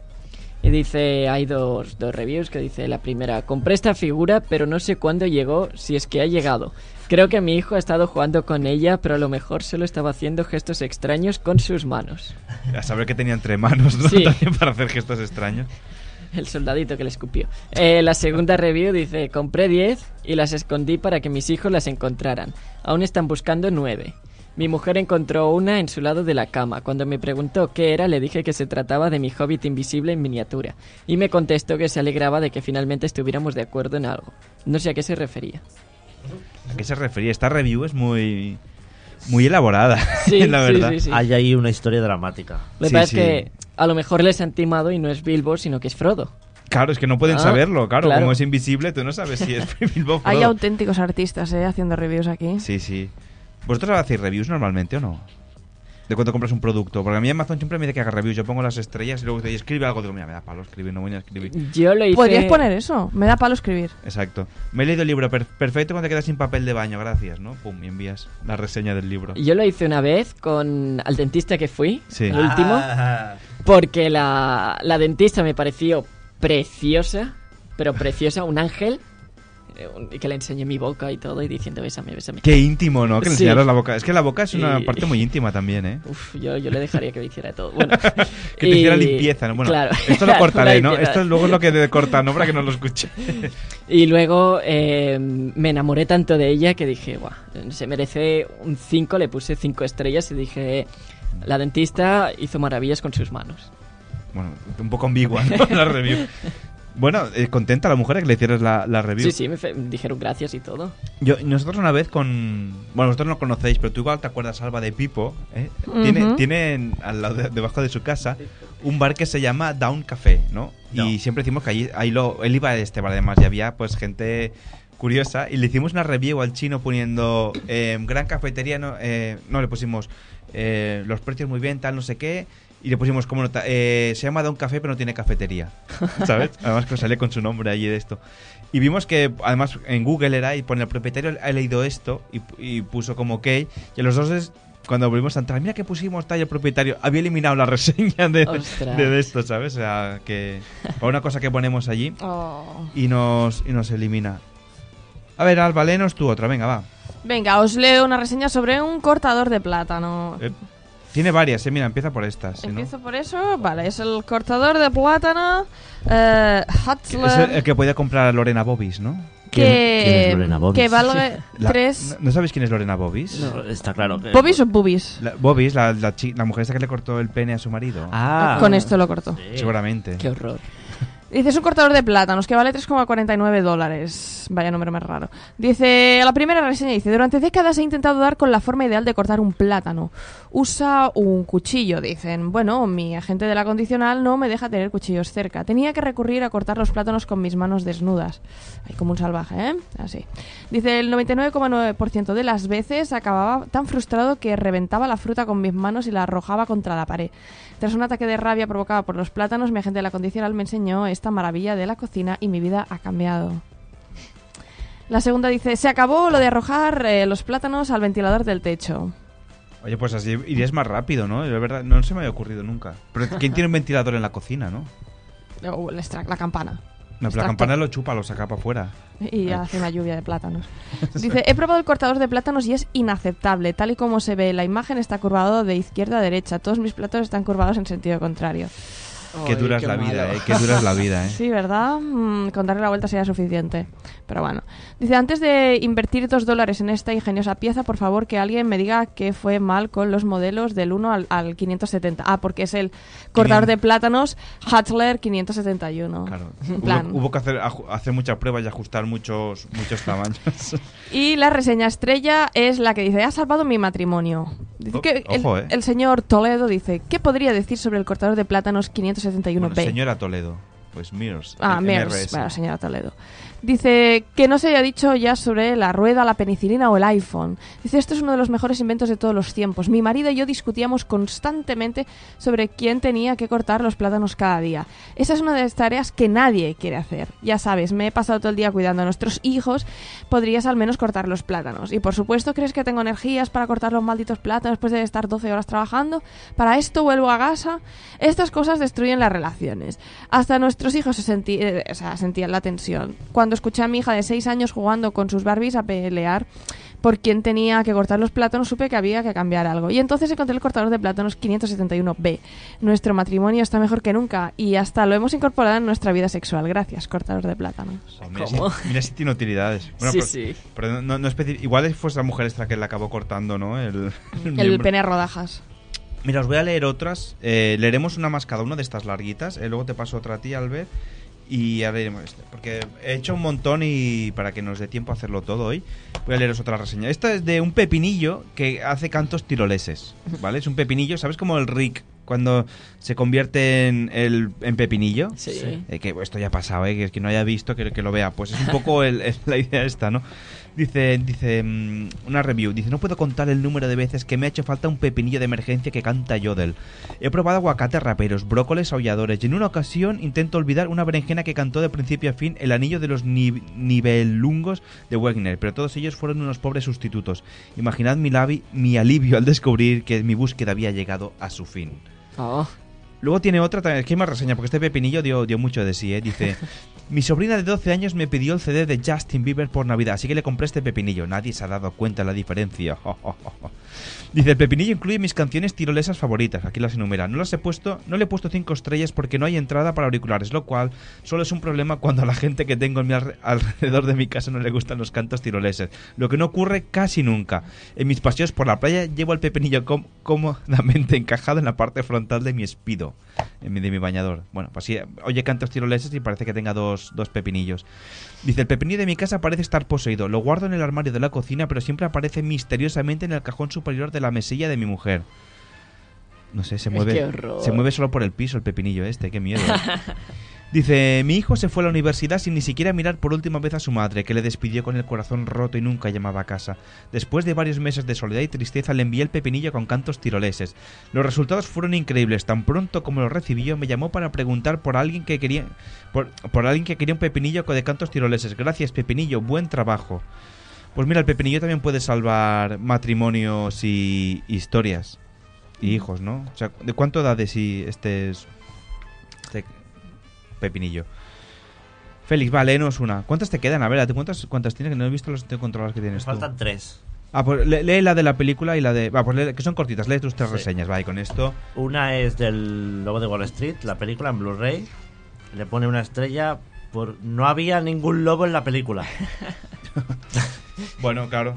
Y dice, hay dos, dos reviews que dice, la primera, compré esta figura pero no sé cuándo llegó, si es que ha llegado. Creo que mi hijo ha estado jugando con ella, pero a lo mejor solo estaba haciendo gestos extraños con sus manos. A saber que tenía entre manos, ¿no? Sí. También para hacer gestos extraños. El soldadito que le escupió. Eh, la segunda review dice, compré 10 y las escondí para que mis hijos las encontraran. Aún están buscando 9. Mi mujer encontró una en su lado de la cama. Cuando me preguntó qué era, le dije que se trataba de mi hobbit invisible en miniatura. Y me contestó que se alegraba de que finalmente estuviéramos de acuerdo en algo. No sé a qué se refería. ¿A qué se refería? Esta review es muy... Muy elaborada, Sí, la sí, verdad. sí, sí. Hay ahí una historia dramática. Lo que Sí, pasa es que a lo mejor les han timado y no es Bilbo, sino que es Frodo. Claro, es que no pueden Ah, saberlo, claro, claro. como es invisible, tú no sabes si es Bilbo o Hay Frodo. auténticos artistas, ¿eh? Haciendo reviews aquí. Sí, sí. ¿Vosotros hacéis reviews normalmente o no? De cuando compras un producto. Porque a mí Amazon siempre me dice que haga reviews. Yo pongo las estrellas y luego te dice, escribe algo. Digo, mira, me da palo escribir, no voy a escribir. Yo lo hice... Podrías poner eso. Me da palo escribir. Exacto. Me he leído el libro per- perfecto cuando te quedas sin papel de baño, gracias, ¿no? Pum, y envías la reseña del libro. Yo lo hice una vez con al dentista que fui, Sí. el último, Ah, porque la, la dentista me pareció preciosa, pero preciosa, un ángel, y que le enseñé mi boca y todo, y diciendo, bésame, bésame. Qué íntimo, ¿no? Que le Sí. enseñaras la boca. Es que la boca es una Y- parte muy íntima también, ¿eh? Uf, yo, yo le dejaría que me hiciera todo. Bueno, Que te hiciera limpieza, ¿no? Bueno, claro, esto lo cortaré, ¿no? Esto luego es lo que de cortar, ¿no? Para que no lo escuche. Y luego eh, me enamoré tanto de ella que dije, Buah, se merece un 5, le puse 5 estrellas y dije, la dentista hizo maravillas con sus manos. bueno, un poco ambigua, ¿no? la review. Bueno, eh, contenta la mujer que le hicieras la, la review. Sí, sí, me fe- dijeron gracias y todo. Yo, nosotros una vez con... Bueno, vosotros no lo conocéis, pero tú igual te acuerdas, Alba, de Pipo. ¿eh? Tiene, Ujú. tiene en- al lado de- debajo de su casa un bar que se llama Down Café, ¿no? Y siempre decimos que ahí, ahí lo, él iba a este bar además y había pues gente curiosa y le hicimos una review al chino poniendo eh, gran cafetería, no, eh, no le pusimos eh, los precios muy bien, tal, no sé qué. Y le pusimos como nota, eh, se llama Down Café pero no tiene cafetería, ¿sabes? Además que salía con su nombre allí de esto. Y vimos que, además, en Google era, y pone el propietario ha leído esto y, y puso como ok. Y a los dos, es- cuando volvimos a entrar, mira que pusimos tal y el propietario había eliminado la reseña de, de, de esto, ¿sabes? O sea, que una cosa que ponemos allí Oh. y nos, y nos elimina. A ver, Alba, léenos tú otra, venga, va. Venga, os leo una reseña sobre un cortador de plátano. Eh, tiene varias, eh, mira, empieza por estas. no- Empiezo por eso. Vale, es el cortador de plátano eh, Es Hatzler, el, el que podía comprar a Lorena Bobis, ¿no? que, Lorena Bobis? que La- tres... ¿no, no sabéis quién es Lorena Bobis? No, está claro que... ¿Bobis o bubis? La, Bobis, la, la, chi- la mujer esta que le cortó el pene a su marido. Ah, Con esto lo corto. sí. Seguramente. Qué horror. Dice, es un cortador de plátanos que vale 3,49 dólares. Vaya número más raro. Dice, la primera reseña dice, durante décadas he intentado dar con la forma ideal de cortar un plátano. Usa un cuchillo, dicen. Bueno, mi agente de la condicional no me deja tener cuchillos cerca. Tenía que recurrir a cortar los plátanos con mis manos desnudas. Ay, como un salvaje, ¿eh? Así. Dice, el 99,9% de las veces acababa tan frustrado que reventaba la fruta con mis manos y la arrojaba contra la pared. Tras un ataque de rabia provocado por los plátanos, mi agente de la condicional me enseñó esta maravilla de la cocina y mi vida ha cambiado. La segunda dice, se acabó lo de arrojar eh, los plátanos al ventilador del techo. Oye, pues así irías más rápido, ¿no? De verdad, no se me había ocurrido nunca. Pero ¿quién tiene un ventilador en la cocina, no? O la campana. No, pero la campana lo chupa, lo saca para afuera. Y hace una lluvia de plátanos. Dice, he probado el cortador de plátanos y es inaceptable. Tal y como se ve, la imagen está curvado de izquierda a derecha. Todos mis plátanos están curvados en sentido contrario. Qué dura es qué la vida, malo. eh. Qué dura es la vida, eh. Sí, ¿verdad? Mm, con darle la vuelta sería suficiente. Pero bueno. Dice, antes de invertir dos dólares en esta ingeniosa pieza, por favor que alguien me diga qué fue mal con los modelos del 1 al, al 570. Ah, porque es el cortador de plátanos Hatchler 571. Claro. En Hubo, plan. hubo que hacer, hacer muchas pruebas y ajustar muchos, muchos tamaños. Y la reseña estrella es la que dice, ha salvado mi matrimonio. Dice Oh, que el, ojo, eh. el señor Toledo dice, ¿qué podría decir sobre el cortador de plátanos 571B? Bueno, señora Toledo. Pues Mirs. Ah, Mears, bueno, señora Toledo. Dice que no se haya dicho ya sobre la rueda, la penicilina o el iPhone. Dice, esto es uno de los mejores inventos de todos los tiempos. Mi marido y yo discutíamos constantemente sobre quién tenía que cortar los plátanos cada día. Esa es una de las tareas que nadie quiere hacer. Ya sabes, me he pasado todo el día cuidando a nuestros hijos, podrías al menos cortar los plátanos. Y por supuesto, ¿crees que tengo energías para cortar los malditos plátanos después de estar 12 horas trabajando? Para esto vuelvo a casa. Estas cosas destruyen las relaciones. Hasta nuestros hijos se eh, sentían la tensión. Escuché a mi hija de 6 años jugando con sus Barbies a pelear por quién tenía que cortar los plátanos, supe que había que cambiar algo. Y entonces encontré el cortador de plátanos 571B. Nuestro matrimonio está mejor que nunca y hasta lo hemos incorporado en nuestra vida sexual. Gracias, cortador de plátanos. Oh, mira, ¿Cómo? Si, mira si tiene utilidades. Bueno, Sí, pero, sí. pero no, no igual fue esa mujer esta que le acabó cortando, ¿no? El, El miembro. pene a rodajas. Mira, os voy a leer otras. Eh, leeremos una más cada una de estas larguitas. eh, luego te paso otra a ti, Albert. Y ahora leeremos este. Porque he hecho un montón y para que nos dé tiempo a hacerlo todo hoy, voy a leeros otra reseña. Esta es de un pepinillo que hace cantos tiroleses. ¿Vale? Es un pepinillo, ¿sabes? Como el Rick cuando se convierte en, el, en pepinillo. Sí. Eh, que esto ya ha pasado, ¿eh? que, que no haya visto, que, que lo vea. Pues es un poco el- el- la idea esta, ¿no? Dice, dice mm, una review, dice, no puedo contar el número de veces que me ha hecho falta un pepinillo de emergencia que canta Yodel. He probado aguacates raperos, brócoles aulladores y en una ocasión intento olvidar una berenjena que cantó de principio a fin el anillo de los ni- nivelungos de Wegner, pero todos ellos fueron unos pobres sustitutos. Imaginad mi, labi- mi alivio al descubrir que mi búsqueda había llegado a su fin. Oh, Luego tiene otra, también, es que hay más reseña, porque este pepinillo dio, dio mucho de sí, ¿eh? Dice, mi sobrina de 12 años me pidió el CD de Justin Bieber por Navidad, así que le compré este pepinillo. Nadie se ha dado cuenta de la diferencia. Dice, el pepinillo incluye mis canciones tirolesas favoritas, aquí las enumera. No las he puesto, no le he puesto 5 estrellas porque no hay entrada para auriculares, lo cual solo es un problema cuando a la gente que tengo alrededor de mi casa no le gustan los cantos tiroleses, lo que no ocurre casi nunca. En mis paseos por la playa llevo el pepinillo cómodamente encajado en la parte frontal de mi espido, de mi bañador. Bueno, pues sí, oye cantos tiroleses y parece que tenga dos, dos pepinillos. Dice, el pepinillo de mi casa parece estar poseído. Lo guardo en el armario de la cocina, pero siempre aparece misteriosamente en el cajón superior de la mesilla de mi mujer. No sé, se mueve. Se mueve solo por el piso el pepinillo este, qué miedo. Dice, mi hijo se fue a la universidad sin ni siquiera mirar por última vez a su madre, que le despidió con el corazón roto y nunca llamaba a casa. Después de varios meses de soledad y tristeza le envié el pepinillo con cantos tiroleses. Los resultados fueron increíbles. Tan pronto como lo recibió, me llamó para preguntar por alguien que quería por, por alguien que quería un pepinillo de cantos tiroleses. Gracias, pepinillo, buen trabajo. Pues mira, el pepinillo también puede salvar matrimonios y historias y hijos, ¿no? O sea, ¿de cuánto edad es si este es pepinillo? Félix, va, léenos una. ¿Cuántas te quedan? A ver, ¿tú ¿cuántas, cuántas tienes? Que no he visto los controladas que Me tienes tú. faltan tres. Ah, pues lee, lee la de la película y la de... Va, pues lee- que son cortitas. Lee tus tres Sí. reseñas, va, y con esto... Una es del Lobo de Wall Street, la película en Blu-ray. Le pone una estrella por... No había ningún lobo en la película. Bueno, claro.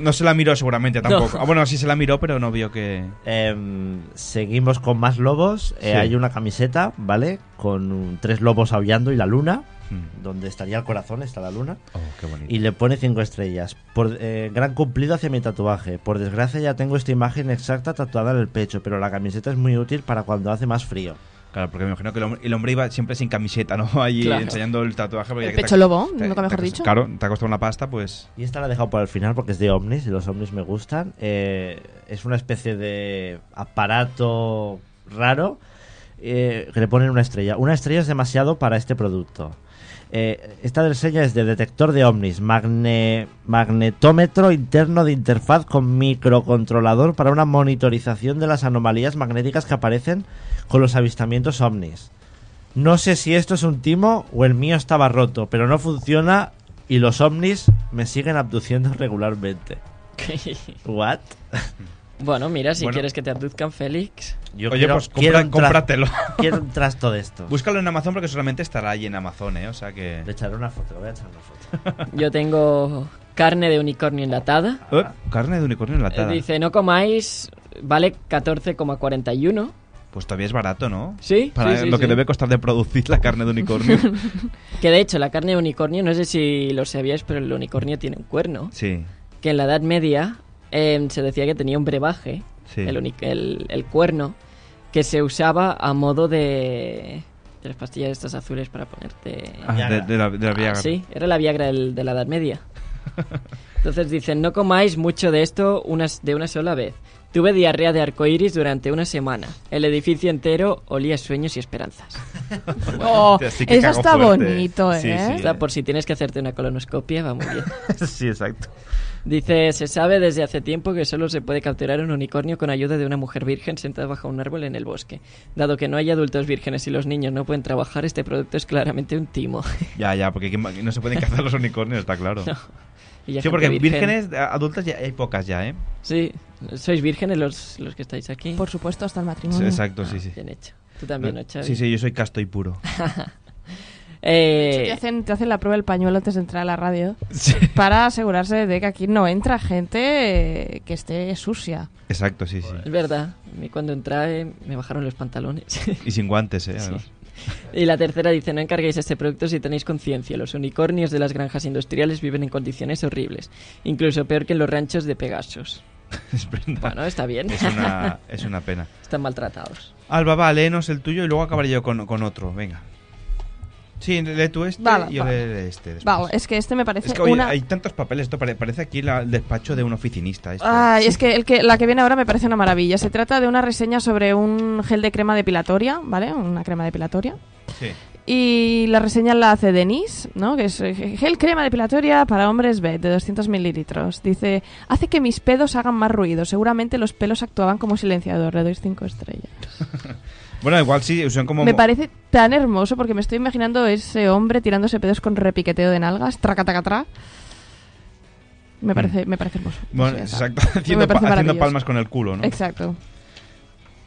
No, se la miró seguramente tampoco. No. Ah, bueno, sí se la miró, pero no vio que... Em, seguimos con más lobos. Eh. Hay una camiseta, ¿vale? Con tres lobos aullando y la luna. Hmm. Donde estaría el corazón, está la luna. Oh, qué bonito. Y le pone cinco estrellas. Por eh, gran cumplido hacia mi tatuaje. Por desgracia ya tengo esta imagen exacta tatuada en el pecho, pero la camiseta es muy útil para cuando hace más frío. Claro, porque me imagino que el hombre, el hombre iba siempre sin camiseta, ¿no? Allí Claro. enseñando el tatuaje. El te pecho lobo, te- nunca mejor dicho. Claro, te ha costado una pasta, pues... Y esta la he dejado para el final porque es de ovnis y los ovnis me gustan. Eh, es una especie de aparato raro eh, que le ponen una estrella. Una estrella es demasiado para este producto. Eh, esta reseña es de detector de ovnis, magne- magnetómetro interno de interfaz con microcontrolador para una monitorización de las anomalías magnéticas que aparecen con los avistamientos ovnis. No sé si esto es un timo o el mío estaba roto, pero no funciona y los ovnis me siguen abduciendo regularmente. ¿What? Bueno, mira, si Bueno. quieres que te aduzcan Félix. Yo Oye, quiero- pues compra- cómpratelo. Quiero un trasto de esto. Búscalo en Amazon porque solamente estará allí en Amazon, ¿eh? O sea que... Le echaré una foto, le voy a echar una foto. Yo tengo carne de unicornio enlatada. Eh, carne de unicornio Eh, enlatada. Dice, no comáis, vale 14,41. Pues todavía es barato, ¿no? Sí, Para sí, sí, lo que sí. debe costar de producir la carne de unicornio. Que de hecho, la carne de unicornio, no sé si lo sabíais, pero el unicornio tiene un cuerno. sí. Que en la Edad Media eh, se decía que tenía un brebaje, Sí. el, el- el cuerno, que se usaba a modo de, de las pastillas estas azules para ponerte... Ah, de, de la, de la Ah, Viagra. sí, era la Viagra del- de la Edad Media. Entonces dicen, no comáis mucho de esto unas, de una sola vez. Tuve diarrea de arcoíris durante una semana. El edificio entero olía a sueños y esperanzas. Oh, sí eso está fuerte. bonito, ¿eh? Sí, sí. Está por si tienes que hacerte una colonoscopia, va muy bien. sí, exacto. Dice, se sabe desde hace tiempo que solo se puede capturar un unicornio con ayuda de una mujer virgen sentada bajo un árbol en el bosque. Dado que no hay adultos vírgenes y los niños no pueden trabajar, este producto es claramente un timo. Ya, ya, porque ¿quién va- no se pueden cazar los unicornios, está claro. No. Y Sí, porque virgen. vírgenes eh, adultas ya hay pocas ya, ¿eh? Sí, sois vírgenes los, los que estáis aquí. Por supuesto, hasta el Sí, matrimonio. exacto, sí, sí. Bien hecho. Tú también, ¿no, Xavi? Sí, sí, yo soy casto y puro. Eh, Te hacen, te hacen la prueba del pañuelo antes de entrar a la radio para asegurarse de que aquí no entra gente eh, que esté sucia. Exacto, sí, sí. Es verdad, a mí cuando entré me bajaron los pantalones. Y sin guantes, ¿eh? Sí. Y la tercera dice, no encarguéis este producto si tenéis conciencia. Los unicornios de las granjas industriales viven en condiciones horribles, incluso peor que en los ranchos de Pegasos. Es. Bueno, está bien. Es una, es una pena. Están maltratados. Alba, va, léenos el tuyo y luego acabaré yo con, con otro. Venga. Sí, lee tú este Vale, y yo vale. leeré este después. Vale, es que este me parece Es que oye, una... hay tantos papeles, esto pare- parece aquí la- el despacho de un oficinista. esto. Ay, es que, el que la que viene ahora me parece una maravilla. Se trata de una reseña sobre un gel de crema depilatoria, ¿vale? Una crema depilatoria. Sí. Y la reseña la hace Denis, ¿no? Que es eh, gel crema depilatoria para hombres B de 200 mililitros. Dice, hace que mis pedos hagan más ruido. Seguramente los pelos actuaban como silenciador. Le doy 5 estrellas. Bueno, igual sí, son como... Me parece tan hermoso porque me estoy imaginando ese hombre tirándose pedos con repiqueteo de nalgas. Traca, traca, tra. Me parece, me parece hermoso. Mm. Bueno, Sí, exacto, haciendo, pa- palmas con el culo, ¿no? Exacto.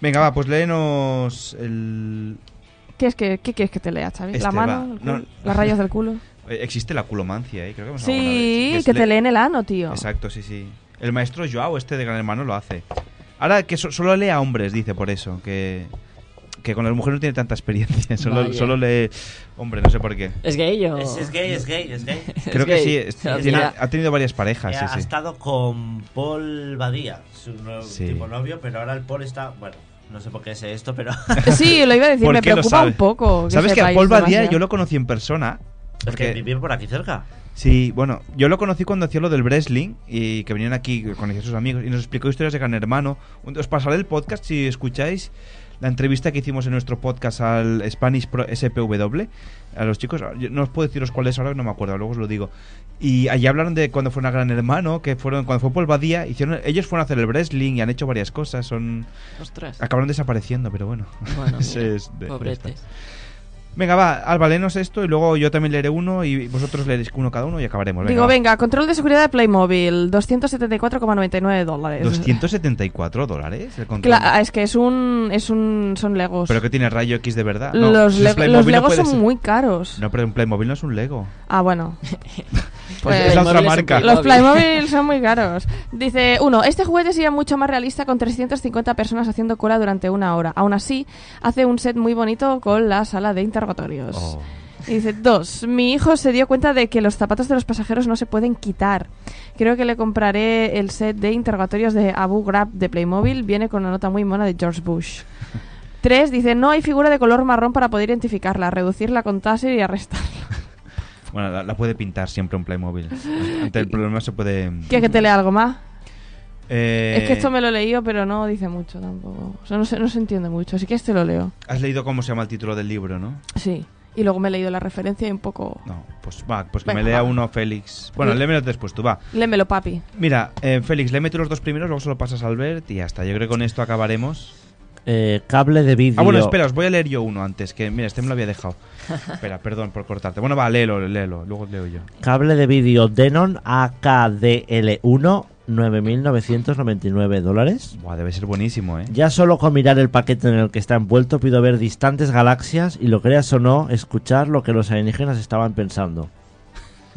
Venga, va, pues léenos el... ¿Qué, es que, ¿Qué quieres que te lea, Xavi? ¿La Este, mano? va. el culo? No. ¿Las rayas del culo? Eh, Existe la culomancia, ¿eh? Creo que hemos Sí, vez. es que te le- leen el ano, tío. Exacto, sí, sí. El maestro Joao, este de Gran Hermano, lo hace. Ahora que so- solo lee a hombres, dice por eso, que, que con las mujeres no tiene tanta experiencia. Solo, solo lee... Hombre, no sé por qué. ¿Es gay o...? Es, es gay, es gay, es gay. Creo que gay. sí, es- tiene- ha tenido varias parejas, sí, ha sí. estado con Paul Badía, su nuevo Sí. tipo novio, pero ahora el Paul está. Bueno, no sé por qué sé esto, pero. Sí, lo iba a decir, ¿Por me preocupa un poco. ¿Sabes que a Paul Badía yo lo conocí en persona? es Porque- que vivía por aquí cerca. Sí, bueno, yo lo conocí cuando hacía lo del wrestling y que venían aquí, conocía a sus amigos y nos explicó historias de Gran Hermano. Un- Os pasaré el podcast si escucháis la entrevista que hicimos en nuestro podcast al Spanish Pro SPW, a los chicos, yo no os puedo deciros cuáles ahora, no me acuerdo, luego os lo digo. Y allí hablaron de cuando fueron a Gran Hermano, que fueron cuando fue Paul Badía, hicieron, ellos fueron a hacer el wrestling y han hecho varias cosas, son Ostras. acabaron desapareciendo, pero bueno. Bueno, Ese mira, es de- pobretes. Venga, va, Alba, léenos esto y luego yo también leeré uno y vosotros leeréis uno cada uno y acabaremos. Digo, va. venga, control de seguridad de Playmobil, 274,99 dólares. 274 dólares el control. Cla- es que es un, es un, son Legos. Pero que tiene rayo X de verdad. No, los, Legos son ser. muy caros. No, pero un Playmobil no es un Lego. Ah, bueno. Pues es la otra marca. Los Playmobil son muy caros. Dice, uno, este juguete sería mucho más realista con 350 personas haciendo cola durante una hora. Aún así, hace un set muy bonito con la sala de interrogatorios. Oh. Y dice, dos, mi hijo se dio cuenta de que los zapatos de los pasajeros no se pueden quitar. Creo que le compraré el set de interrogatorios de Abu Ghraib de Playmobil. Viene con una nota muy mona de George Bush. Tres, dice, no hay figura de color marrón para poder identificarla, reducirla con taser y arrestarla. Bueno, la, la puede pintar siempre un Playmobil. Ante el problema se puede... ¿Quieres que te lea algo más? Eh, Es que esto me lo he leído, pero no dice mucho tampoco. O sea, no se, no se entiende mucho, así que este lo leo. Has leído cómo se llama el título del libro, ¿no? Sí. Y luego me he leído la referencia y un poco... No, pues va, pues que Venga, me lea va. uno Félix. Bueno, Sí. léemelo después tú, va. Lémelo, papi. Mira, eh, Félix, léeme tú los dos primeros, luego se lo pasas a Albert y ya está. Yo creo que con esto acabaremos. Eh, cable de vídeo. Ah, bueno, espera, os voy a leer yo uno antes, que mira, este me lo había dejado. espera, perdón por cortarte. Bueno, va, léelo, léelo, luego leo yo. Cable de vídeo Denon AKDL1 9.999 dólares. Buah, debe ser buenísimo, ¿eh? Ya solo con mirar el paquete en el que está envuelto pido ver distantes galaxias y lo creas o no, escuchar lo que los alienígenas estaban pensando.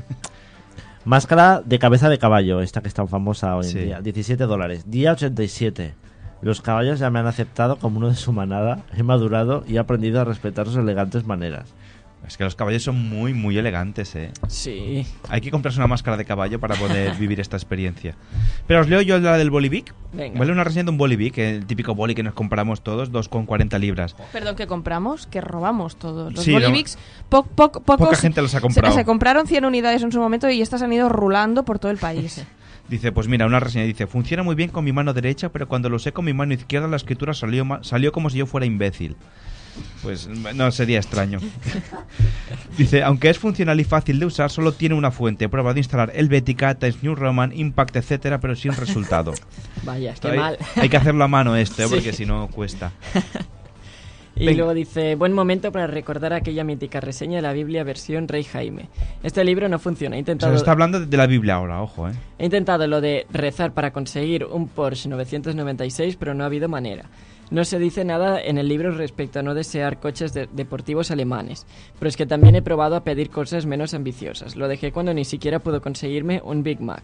Máscara de cabeza de caballo, esta que es tan famosa hoy en Sí. día. 17 dólares. Día 87. Los caballos ya me han aceptado como uno de su manada. He madurado y he aprendido a respetar sus elegantes maneras. Es que los caballos son muy, muy elegantes, ¿eh? Sí. Hay que comprarse una máscara de caballo para poder vivir esta experiencia. Pero os leo yo la del Bolivic. Venga. Vale, una reseña de un Bolivic, el típico boli que nos compramos todos, 2,40 libras. Perdón, que compramos, que robamos todos. Los Sí, Bolivics, po- po- pocos- Poca gente los ha se- comprado. Se, compraron 100 unidades en su momento y estas han ido rulando por todo el país. Dice, pues mira, una reseña dice, funciona muy bien con mi mano derecha, pero cuando lo usé con mi mano izquierda la escritura salió, salió como si yo fuera imbécil. Pues no sería extraño. Dice, aunque es funcional y fácil de usar, solo tiene una fuente. He probado de instalar Helvetica, Times New Roman, Impact, etcétera, pero sin resultado. Vaya, qué hay, mal. hay que hacerlo a mano esto. Sí. porque si no cuesta. Y Venga. luego dice, buen momento para recordar aquella mítica reseña de la Biblia versión Rey Jaime. Este libro no funciona. He intentado, está hablando de- de la Biblia ahora, ojo, ¿eh? he intentado lo de rezar para conseguir un Porsche 996, pero no ha habido manera. No se dice nada en el libro respecto a no desear coches de- deportivos alemanes, pero es que también he probado a pedir cosas menos ambiciosas. Lo dejé cuando ni siquiera pudo conseguirme un Big Mac.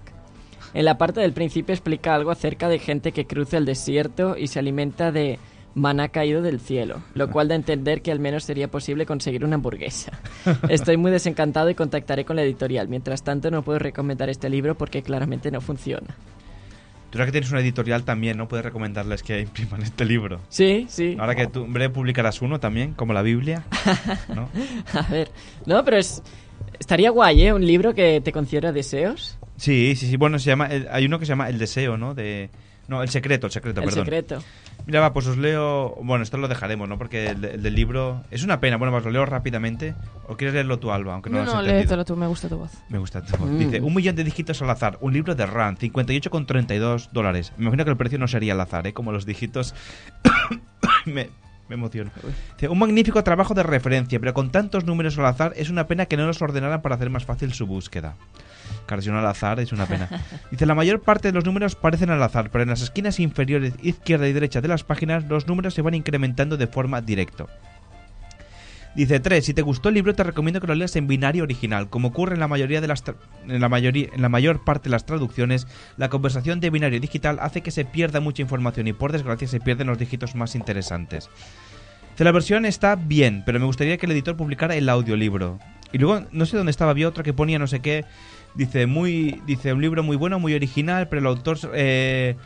En la parte del principio explica algo acerca de gente que cruza el desierto y se alimenta de maná caído del cielo, lo cual da a entender que al menos sería posible conseguir una hamburguesa. Estoy muy desencantado y contactaré con la editorial. Mientras tanto, no puedo recomendar este libro porque claramente no funciona. Tú ahora que tienes una editorial también, ¿no? Puedes recomendarles que impriman este libro. Sí, sí. Ahora que tú en breve publicarás uno también, como la Biblia, ¿no? A ver, no, pero es estaría guay, ¿eh? Un libro que te concediera deseos. Sí, sí, sí. Bueno, se llama, el- hay uno que se llama El Deseo, ¿no? De, no, El Secreto, El Secreto, El perdón. secreto. Mira, va, pues os leo... Bueno, esto lo dejaremos, ¿no? Porque el, el del libro... Es una pena. Bueno, os lo leo rápidamente. ¿O quieres leerlo tú, Alba? Aunque no, No, lo has no, léetelo tú, me gusta tu voz. Me gusta tu voz. Mm. Dice, un millón de dígitos al azar. Un libro de RAN, 58,32 dólares. Me imagino que el precio no sería al azar, ¿eh? Como los dígitos... me, me emociono. Dice, un magnífico trabajo de referencia, pero con tantos números al azar es una pena que no los ordenaran para hacer más fácil su búsqueda. No al azar es una pena. Dice, la mayor parte de los números parecen al azar, pero en las esquinas inferiores izquierda y derecha de las páginas los números se van incrementando de forma directa. Dice 3. Si te gustó el libro, te recomiendo que lo leas en binario original. Como ocurre en la mayoría de las en la mayoría en la mayor parte de las traducciones, la conversación de binario digital hace que se pierda mucha información y por desgracia se pierden los dígitos más interesantes. La versión está bien, pero me gustaría que el editor publicara el audiolibro. Y luego, no sé dónde estaba, había otra que ponía no sé qué. Dice, muy, dice un libro muy bueno, muy original, pero el autor, eh,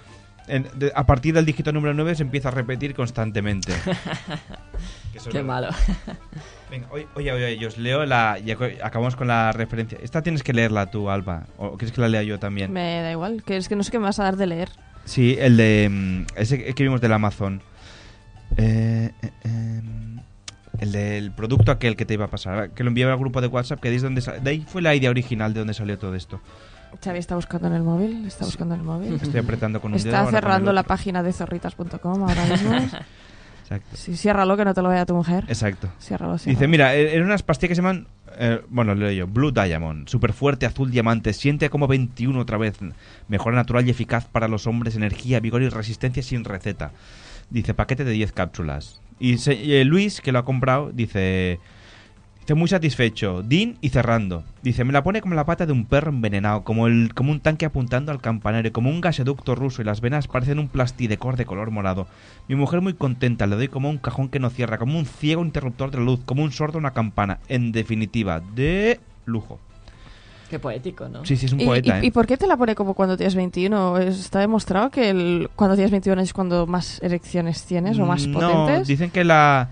a partir del dígito número 9, se empieza a repetir constantemente. Que Qué verdad. malo. Venga, oye, oye, oye, yo os leo la. Acabamos con la referencia. Esta tienes que leerla tú, Alba. ¿O quieres que la lea yo también? Me da igual, que es que no sé qué me vas a dar de leer. Sí, el de. mm, Ese que vimos del Amazon. Eh, eh, em, el del producto aquel que te iba a pasar. Que lo envié al grupo de WhatsApp. Que de ahí, es donde de ahí fue la idea original de donde salió todo esto. Xavi está buscando en el móvil, está buscando en el móvil. Estoy apretando con un dedo. Está con el cerrando la página de zorritas.com ahora mismo. Exacto. Sí, ciérralo que no te lo vea tu mujer. Exacto. Ciérralo, ciérralo. Dice, mira, eh, eran unas pastillas que se llaman, eh, bueno, leo yo, Blue Diamond, súper fuerte, azul diamante, siente como 21 otra vez, mejora natural y eficaz para los hombres, energía, vigor y resistencia sin receta. Dice, paquete de 10 cápsulas. Y, se- y, eh, Luis, que lo ha comprado, dice, dice, muy satisfecho, Dean y cerrando. Dice, me la pone como la pata de un perro envenenado, como, el, como un tanque apuntando al campanario, como un gasoducto ruso y las venas parecen un plastidecor de color morado. Mi mujer muy contenta, le doy como un cajón que no cierra, como un ciego interruptor de la luz, como un sordo una campana. En definitiva, de lujo. Qué poético, ¿no? Sí, sí, es un ¿Y, poeta, y- ¿eh? y por qué te la pone como cuando tienes 21? Está demostrado que el, cuando tienes 21 es cuando más erecciones tienes o más No, potentes. dicen que la,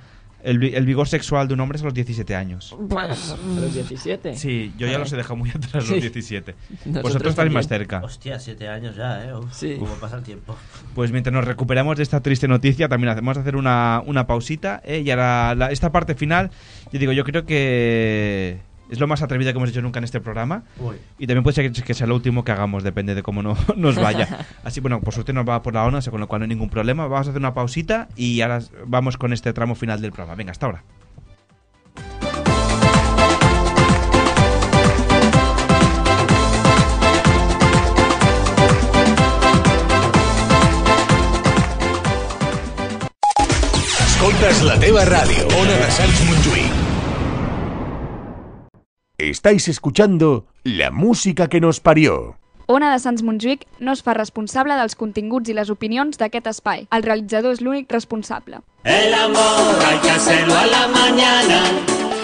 el, el vigor sexual de un hombre es a los 17 años. Pues, A los 17. Sí, yo ya los he dejado muy atrás Sí. los 17. Nosotros Vosotros estáis más cerca. Hostia, siete años ya, ¿eh? Uf, Sí. ¿Cómo pasa el tiempo? Pues mientras nos recuperamos de esta triste noticia, también hacemos hacer una, una pausita. ¿eh? Y ahora la- esta parte final, yo digo, yo creo que es lo más atrevida que hemos hecho nunca en este programa. Y también puede ser que, sea lo último que hagamos, depende de cómo no, nos vaya. Así, bueno, por suerte nos va por la ONU, con lo cual no hay ningún problema. Vamos a hacer una pausita y ahora vamos con este tramo final del programa. Venga, hasta ahora. Escoltes la teva ràdio. Ona de Sants Estáis escuchando la música que nos parió. Ona de Sants Montjuïc no es fa responsable dels continguts i les opinions d'aquest espai. El realitzador és l'únic responsable. El amor hay que hacerlo a la mañana,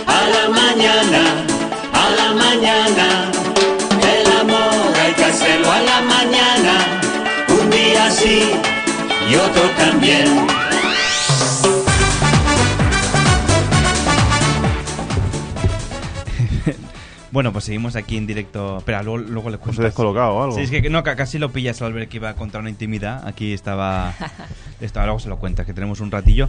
a la mañana, a la mañana. El amor hay que hacerlo a la mañana, un día sí y otro también. Bueno, pues seguimos aquí en directo. Espera, luego, luego le cuento. he descolocado o algo. Sí, es que no, ca- casi lo pillas al ver que iba contra una intimidad. Aquí estaba. estaba luego se lo cuenta, que tenemos un ratillo.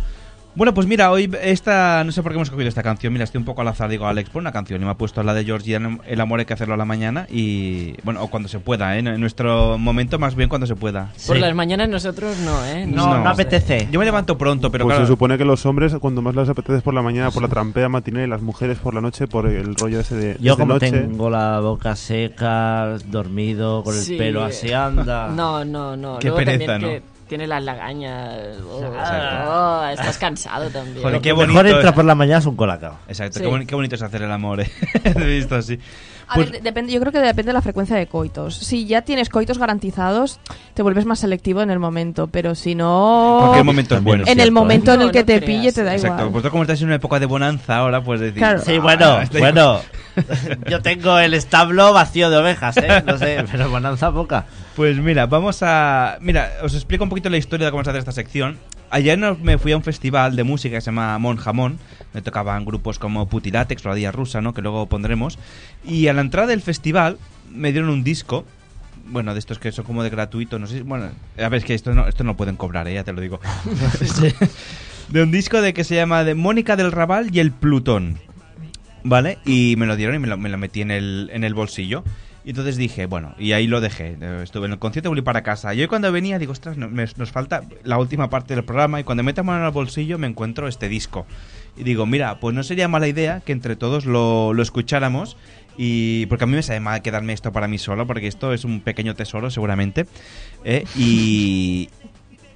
Bueno, pues mira, hoy esta. No sé por qué hemos cogido esta canción. Mira, estoy un poco al azar. Digo, Alex, pon una canción. Y me ha puesto la de Georgie, El amor hay que hacerlo a la mañana. Y. Bueno, o cuando se pueda, ¿eh? En nuestro momento, más bien cuando se pueda. Por las mañanas nosotros no, ¿eh? apetece. Yo me levanto pronto, pero pues claro. se supone que los hombres, cuando más les apetece por la mañana, por la trampea matinal y las mujeres por la noche, por el rollo ese de. Yo como noche. tengo la boca seca, dormido, con el Sí. pelo así anda. No, no, no. Qué Luego pereza, también ¿no? que tiene las lagañas. Oh, Exacto. oh, estás cansado también. Joder, qué bonito mejor entra por la mañana es un colacao. Exacto, Sí. qué, boni- qué bonito es hacer el amor, ¿eh? He visto así. A Pues- ver, depende, yo creo que depende de la frecuencia de coitos. Si ya tienes coitos garantizados, te vuelves más selectivo en el momento, pero si no... Cualquier momento es bueno. En el momento en el que no te creas. pille te da Exacto, igual. pues tú como estás en una época de bonanza ahora, pues decir... Claro. Sí, "Ah, bueno, estoy- bueno. Yo tengo el establo vacío de ovejas, ¿eh? No sé, pero bonanza poca. Pues mira, vamos a... Mira, os explico un poquito la historia de cómo se hace esta sección. Ayer no- me fui a un festival de música que se llama Mon Jamón. Me tocaban grupos como Putilatex, Rodilla Rusa, ¿no? Que luego pondremos. Y a la entrada del festival me dieron un disco. Bueno, de estos que son como de gratuito, no sé. Bueno, a ver, es que esto no, esto no pueden cobrar, ¿eh? ya te lo digo. De un disco de que se llama de Mónica del Raval y el Plutón. ¿Vale? Y me lo dieron y me lo, me lo metí en el, en el bolsillo. Y entonces dije, bueno, y ahí lo dejé. Eh, Estuve en el concierto y volví para casa. Y hoy cuando venía digo, ostras, no- me- nos falta la última parte del programa. Y cuando meto mano en el bolsillo me encuentro este disco. Y digo, mira, pues no sería mala idea que entre todos lo, lo escucháramos. Y porque a mí me sabe mal quedarme esto para mí solo, porque esto es un pequeño tesoro seguramente. ¿eh? Y,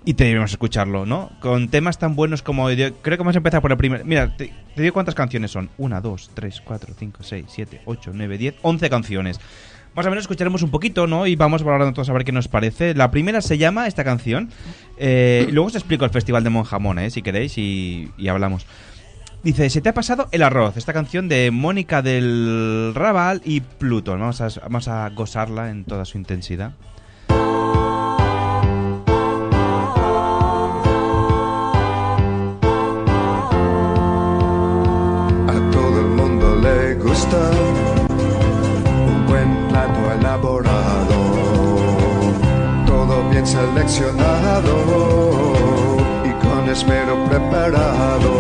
y deberíamos escucharlo, ¿no? Con temas tan buenos como... creo que vamos a empezar por el primer... Mira, te, te digo cuántas canciones son. Una, dos, tres, cuatro, cinco, seis, siete, ocho, nueve, diez, once canciones. Más o menos escucharemos un poquito, ¿no? Y vamos valorando todos a ver qué nos parece. La primera se llama esta canción. Eh, luego os explico el Festival de Monjamón, ¿eh? Si queréis, y, y hablamos. Dice, se te ha pasado el arroz. Esta canción de Mónica del Raval y Plutón. Vamos a, vamos a gozarla en toda su intensidad. A todo el mundo le gusta seleccionado y con esmero preparado.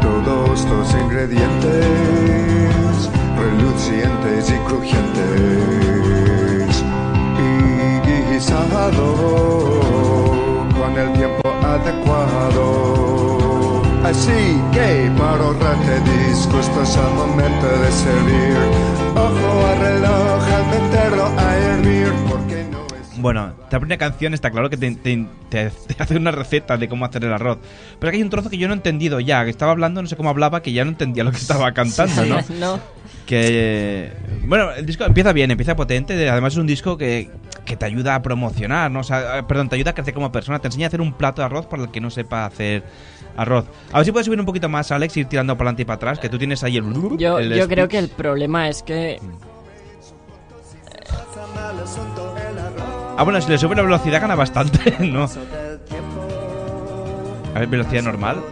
Todos los ingredientes relucientes y crujientes y guisado con el tiempo adecuado. Así que para ahorrarte disgustos al momento de servir, ojo al reloj al meterlo a hervir. Bueno, la primera canción está claro que te, te- te- te hace una receta de cómo hacer el arroz. Pero que hay un trozo que yo no he entendido ya, que estaba hablando, no sé cómo hablaba, que ya no entendía lo que estaba cantando, ¿no? no. Que. Bueno, el disco empieza bien, empieza potente. Además, es un disco que, que te ayuda a promocionar, ¿no? O sea, eh, perdón, te ayuda a crecer como persona. Te enseña a hacer un plato de arroz para el que no sepa hacer arroz. A ver si puedes subir un poquito más, Alex, ir tirando para adelante y para atrás, que tú tienes ahí el. Yo, el yo creo que el problema es que Ah, bueno, si le sube la velocidad gana bastante, ¿no? A ver, velocidad normal.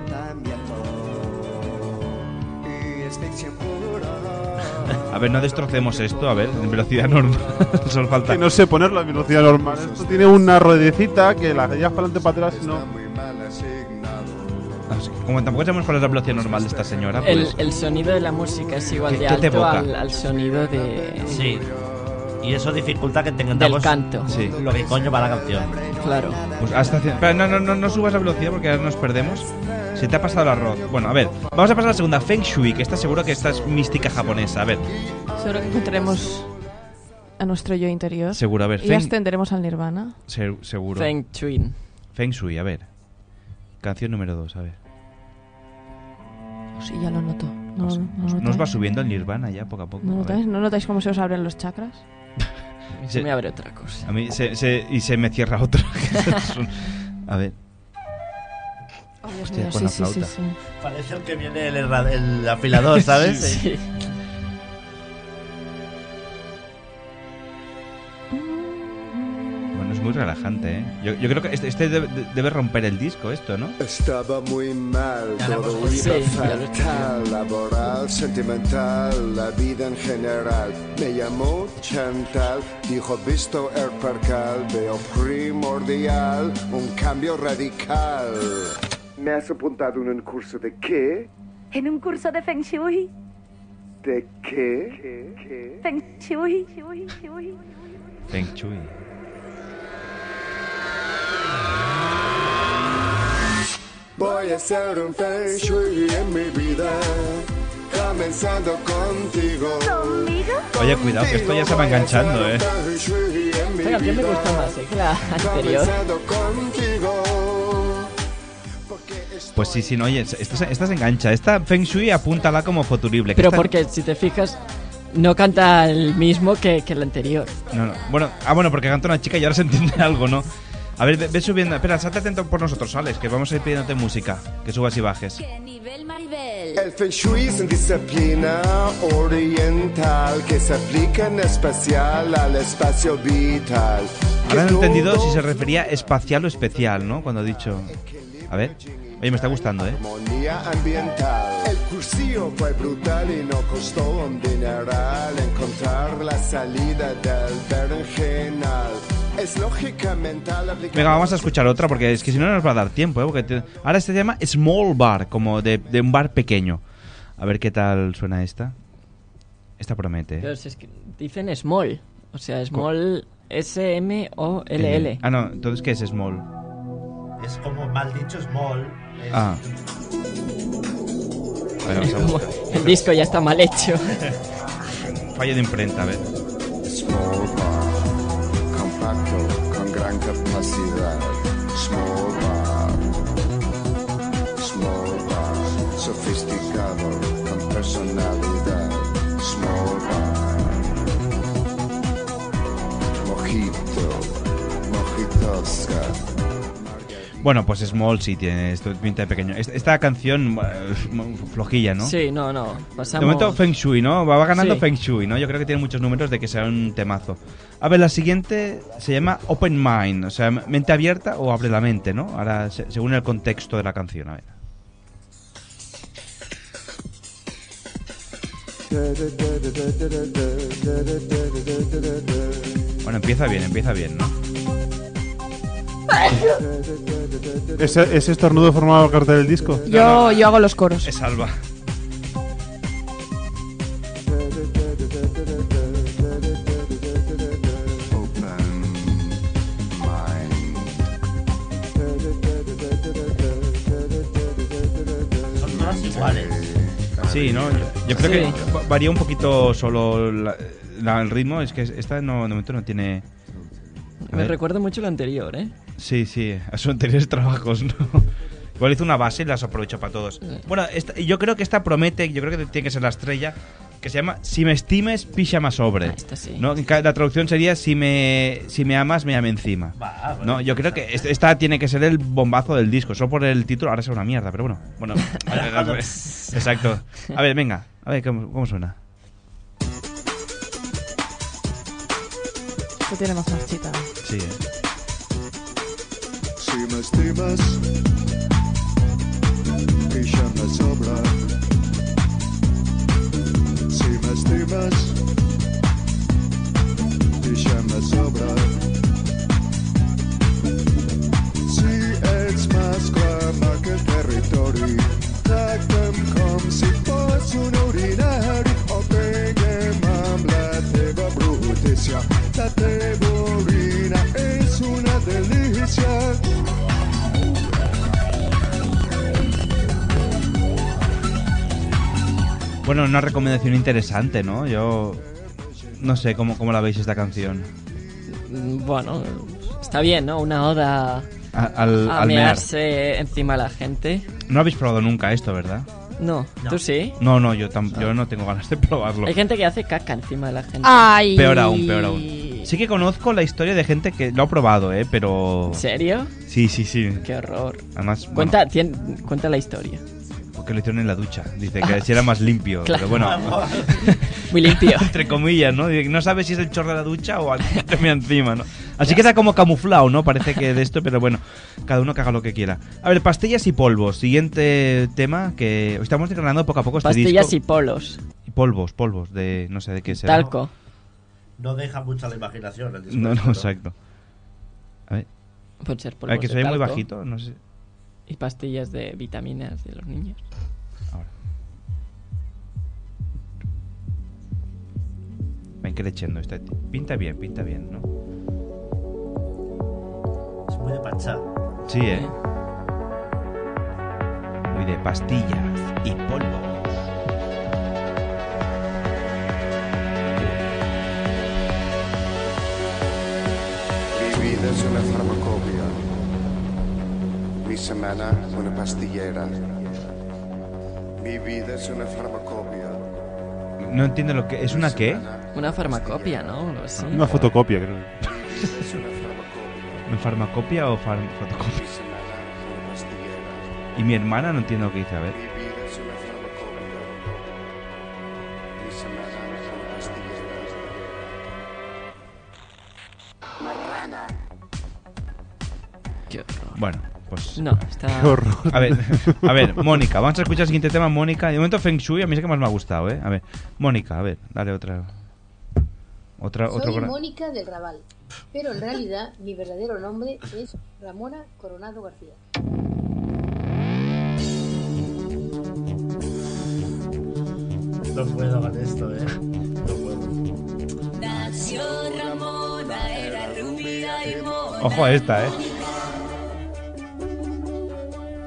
A ver, no destrocemos esto, a ver, en velocidad normal. Solo falta. Que no sé ponerlo a velocidad normal. Esto tiene una ruedecita que la llevas para adelante para atrás y no. Que Como tampoco sabemos cuál es la velocidad normal de esta señora, el, pues. el sonido de la música es igual ¿Qué- de alto al sonido de... Sí. Y eso dificulta que Del tengamos canto. Sí. lo que coño va la canción. Claro. Pues hasta cien- Espera, no, no, no, no subas la velocidad porque ahora nos perdemos. Se te ha pasado el arroz. Bueno, a ver, vamos a pasar a la segunda, Feng Shui, que está seguro que esta es mística japonesa. A ver, Seguro que encontraremos a nuestro yo interior. Seguro, a ver, Y Feng- ascenderemos al nirvana. se- seguro. Feng Shui. Feng Shui, a ver. Canción número 2, a ver. Sí, ya lo noto. No, no, no Nos va subiendo el nirvana ya poco a poco. ¿No a ver. notáis, ¿No notáis cómo se os abren los chakras? Se me abre otra cosa. A mí se, se- y se me cierra un- a ver. Oh, Dios Hostia, mío, con sí, la sí, sí, flauta. sí. Parece el que viene el, el afilador, ¿sabes? Sí. Muy relajante, ¿eh? Yo, yo creo que este, este debe, debe romper el disco, esto, ¿no? Estaba muy mal, todo iba. Sí, fatal, laboral, sentimental, la vida en general. Me llamó Chantal, dijo visto el percal, veo primordial, un cambio radical. ¿Me has apuntado en un curso de qué? En un curso de Feng Shui. ¿De qué? Feng Shui. Feng Shui. Voy a hacer un feng shui en mi vida, comenzando contigo. ¿Conmigo? Oye, cuidado, que esto ya se va enganchando, ¿eh? Esta canción me gusta más eh, que la anterior. Comenzando contigo. Pues sí, sí, no, oye, esta, se- esta se engancha. Esta Feng Shui apúntala como futurible. que Pero esta- porque si te fijas, no canta el mismo que, que el anterior. No, no. Bueno, ah, bueno, porque canta una chica y ahora se entiende algo, ¿no? A ver, ve, ve subiendo. Espera, estate atento por nosotros, Alex, que vamos a ir pidiéndote música. Que subas y bajes. El Feng Shui es una disciplina oriental que se aplica en especial al espacio vital. Ahora no he entendido si se refería espacial o especial, ¿no? Cuando ha dicho. A ver. Oye, me está gustando, ¿eh? Armonía ambiental. El cursillo fue brutal y no costó un dineral encontrar la salida del berenjenal. Es lógica mental. Venga, vamos a escuchar otra porque es que si no nos va a dar tiempo, ¿eh? Porque te- Ahora este se llama Small Bar, como de, de un bar pequeño. A ver qué tal suena esta. Esta promete. ¿eh? Pero si es que dicen small. O sea, small S-M-O-L-L. Ah, no, entonces ¿qué es Small? Es como mal dicho small. es- Ah. A ver, vamos a buscar. El disco ya está mal hecho. Fallo de imprenta, a ver. Small bar, compacto, con gran capacidad. Small bar, small bar, sofisticado, con personalidad. Small bar, mojito, mojitosca. Bueno, pues Small sí tiene esto pinta de pequeño. Esta, esta canción eh, flojilla, ¿no? Sí, no, no. Pasamos... De momento Feng Shui, ¿no? Va va ganando Sí. Feng Shui, ¿no? Yo creo que tiene muchos números de que sea un temazo. A ver, la siguiente se llama Open Mind, o sea, mente abierta o abre la mente, ¿no? Ahora, se- según el contexto de la canción, a ver. Bueno, empieza bien, empieza bien, ¿no? ¿Ese, ese estornudo formaba parte del disco? Yo, yo hago los coros. Es Alba. Son todas iguales. Sí, ¿no? Yo, creo Sí. que va- varía un poquito solo la- la- el ritmo. Es que esta no, de momento no tiene... Me recuerda mucho lo anterior, ¿eh? Sí, sí, a sus anteriores trabajos, ¿no? Igual hizo una base y las aprovechó para todos. Bueno, esta- yo creo que esta promete, yo creo que tiene que ser la estrella, que se llama Si me estimes, más sobre. esta sí. La traducción sería Si me, si me amas, me llame encima. No, yo creo que est- esta tiene que ser el bombazo del disco. Solo por el título ahora es una mierda, pero bueno. bueno exacto. A ver, venga, a ver cómo, cómo suena. Esto tiene más marchita. Sí, ¿eh? Si me estimas, picha me sobra. Si me estimas, picha me sobra. Si ets mascle que el territori, tracta'm com si fos un urinari o peguem amb la teva brutícia. La teva orina és una delícia. Bueno, una recomendación interesante, ¿no? Yo no sé cómo, cómo la veis esta canción. Bueno, está bien, ¿no? Una oda A- al, a al mear. mearse encima de la gente. No habéis probado nunca esto, ¿verdad? No, ¿tú sí? No, no, yo, tam- yo no tengo ganas de probarlo. Hay gente que hace caca encima de la gente. Ay. Peor aún, peor aún. Sí que conozco la historia de gente que lo ha probado, ¿eh? Pero... ¿En serio? Sí, sí, sí. Qué horror. Además, bueno, Cuenta, tien- cuenta la historia. Porque lo hicieron en la ducha. Dice que si era más limpio. Claro. Pero bueno, Muy limpio. entre comillas, ¿no? Dice que No sabes si es el chorro de la ducha o alguien que encima, ¿no? Así que está como camuflado, ¿no? Parece que de esto, pero bueno, cada uno que haga lo que quiera. A ver, pastillas y polvos. Siguiente tema que estamos declarando poco a poco este Pastillas disco. y polos. y polvos, polvos de no sé de qué será. Talco. No deja mucho la imaginación el disco. No, no, exacto. A ver. Pueden ser A ver, polvos que soy muy bajito, no sé. Y pastillas de vitaminas de los niños. Ven que lechendo. Está... Pinta bien, pinta bien, ¿no? Es muy de pachá. Sí, ¿eh? Muy de pastillas y polvos. Mi vida es una farmacopia. Mi semana una pastillera. Mi vida es una farmacopia. No entiendo lo que... ¿Es una qué? Una farmacopia, ¿no? Algo así. Una fotocopia, creo. ¿En farmacopia o far- fotocopia? Y mi hermana no entiendo lo que dice, a ver. Qué horror. Bueno, pues... No, está... Qué horror. A ver, a ver, Mónica, vamos a escuchar el siguiente tema, Mónica. De momento Feng Shui, a mí es el que más me ha gustado, ¿eh? A ver, Mónica, a ver, dale otra... Otra, otro Soy gra- Mónica del Raval, pero en realidad mi verdadero nombre es Ramona Coronado García. No puedo con esto, eh. No puedo. Nació Ramona, era rubia y mona. Ojo a esta, ¿eh?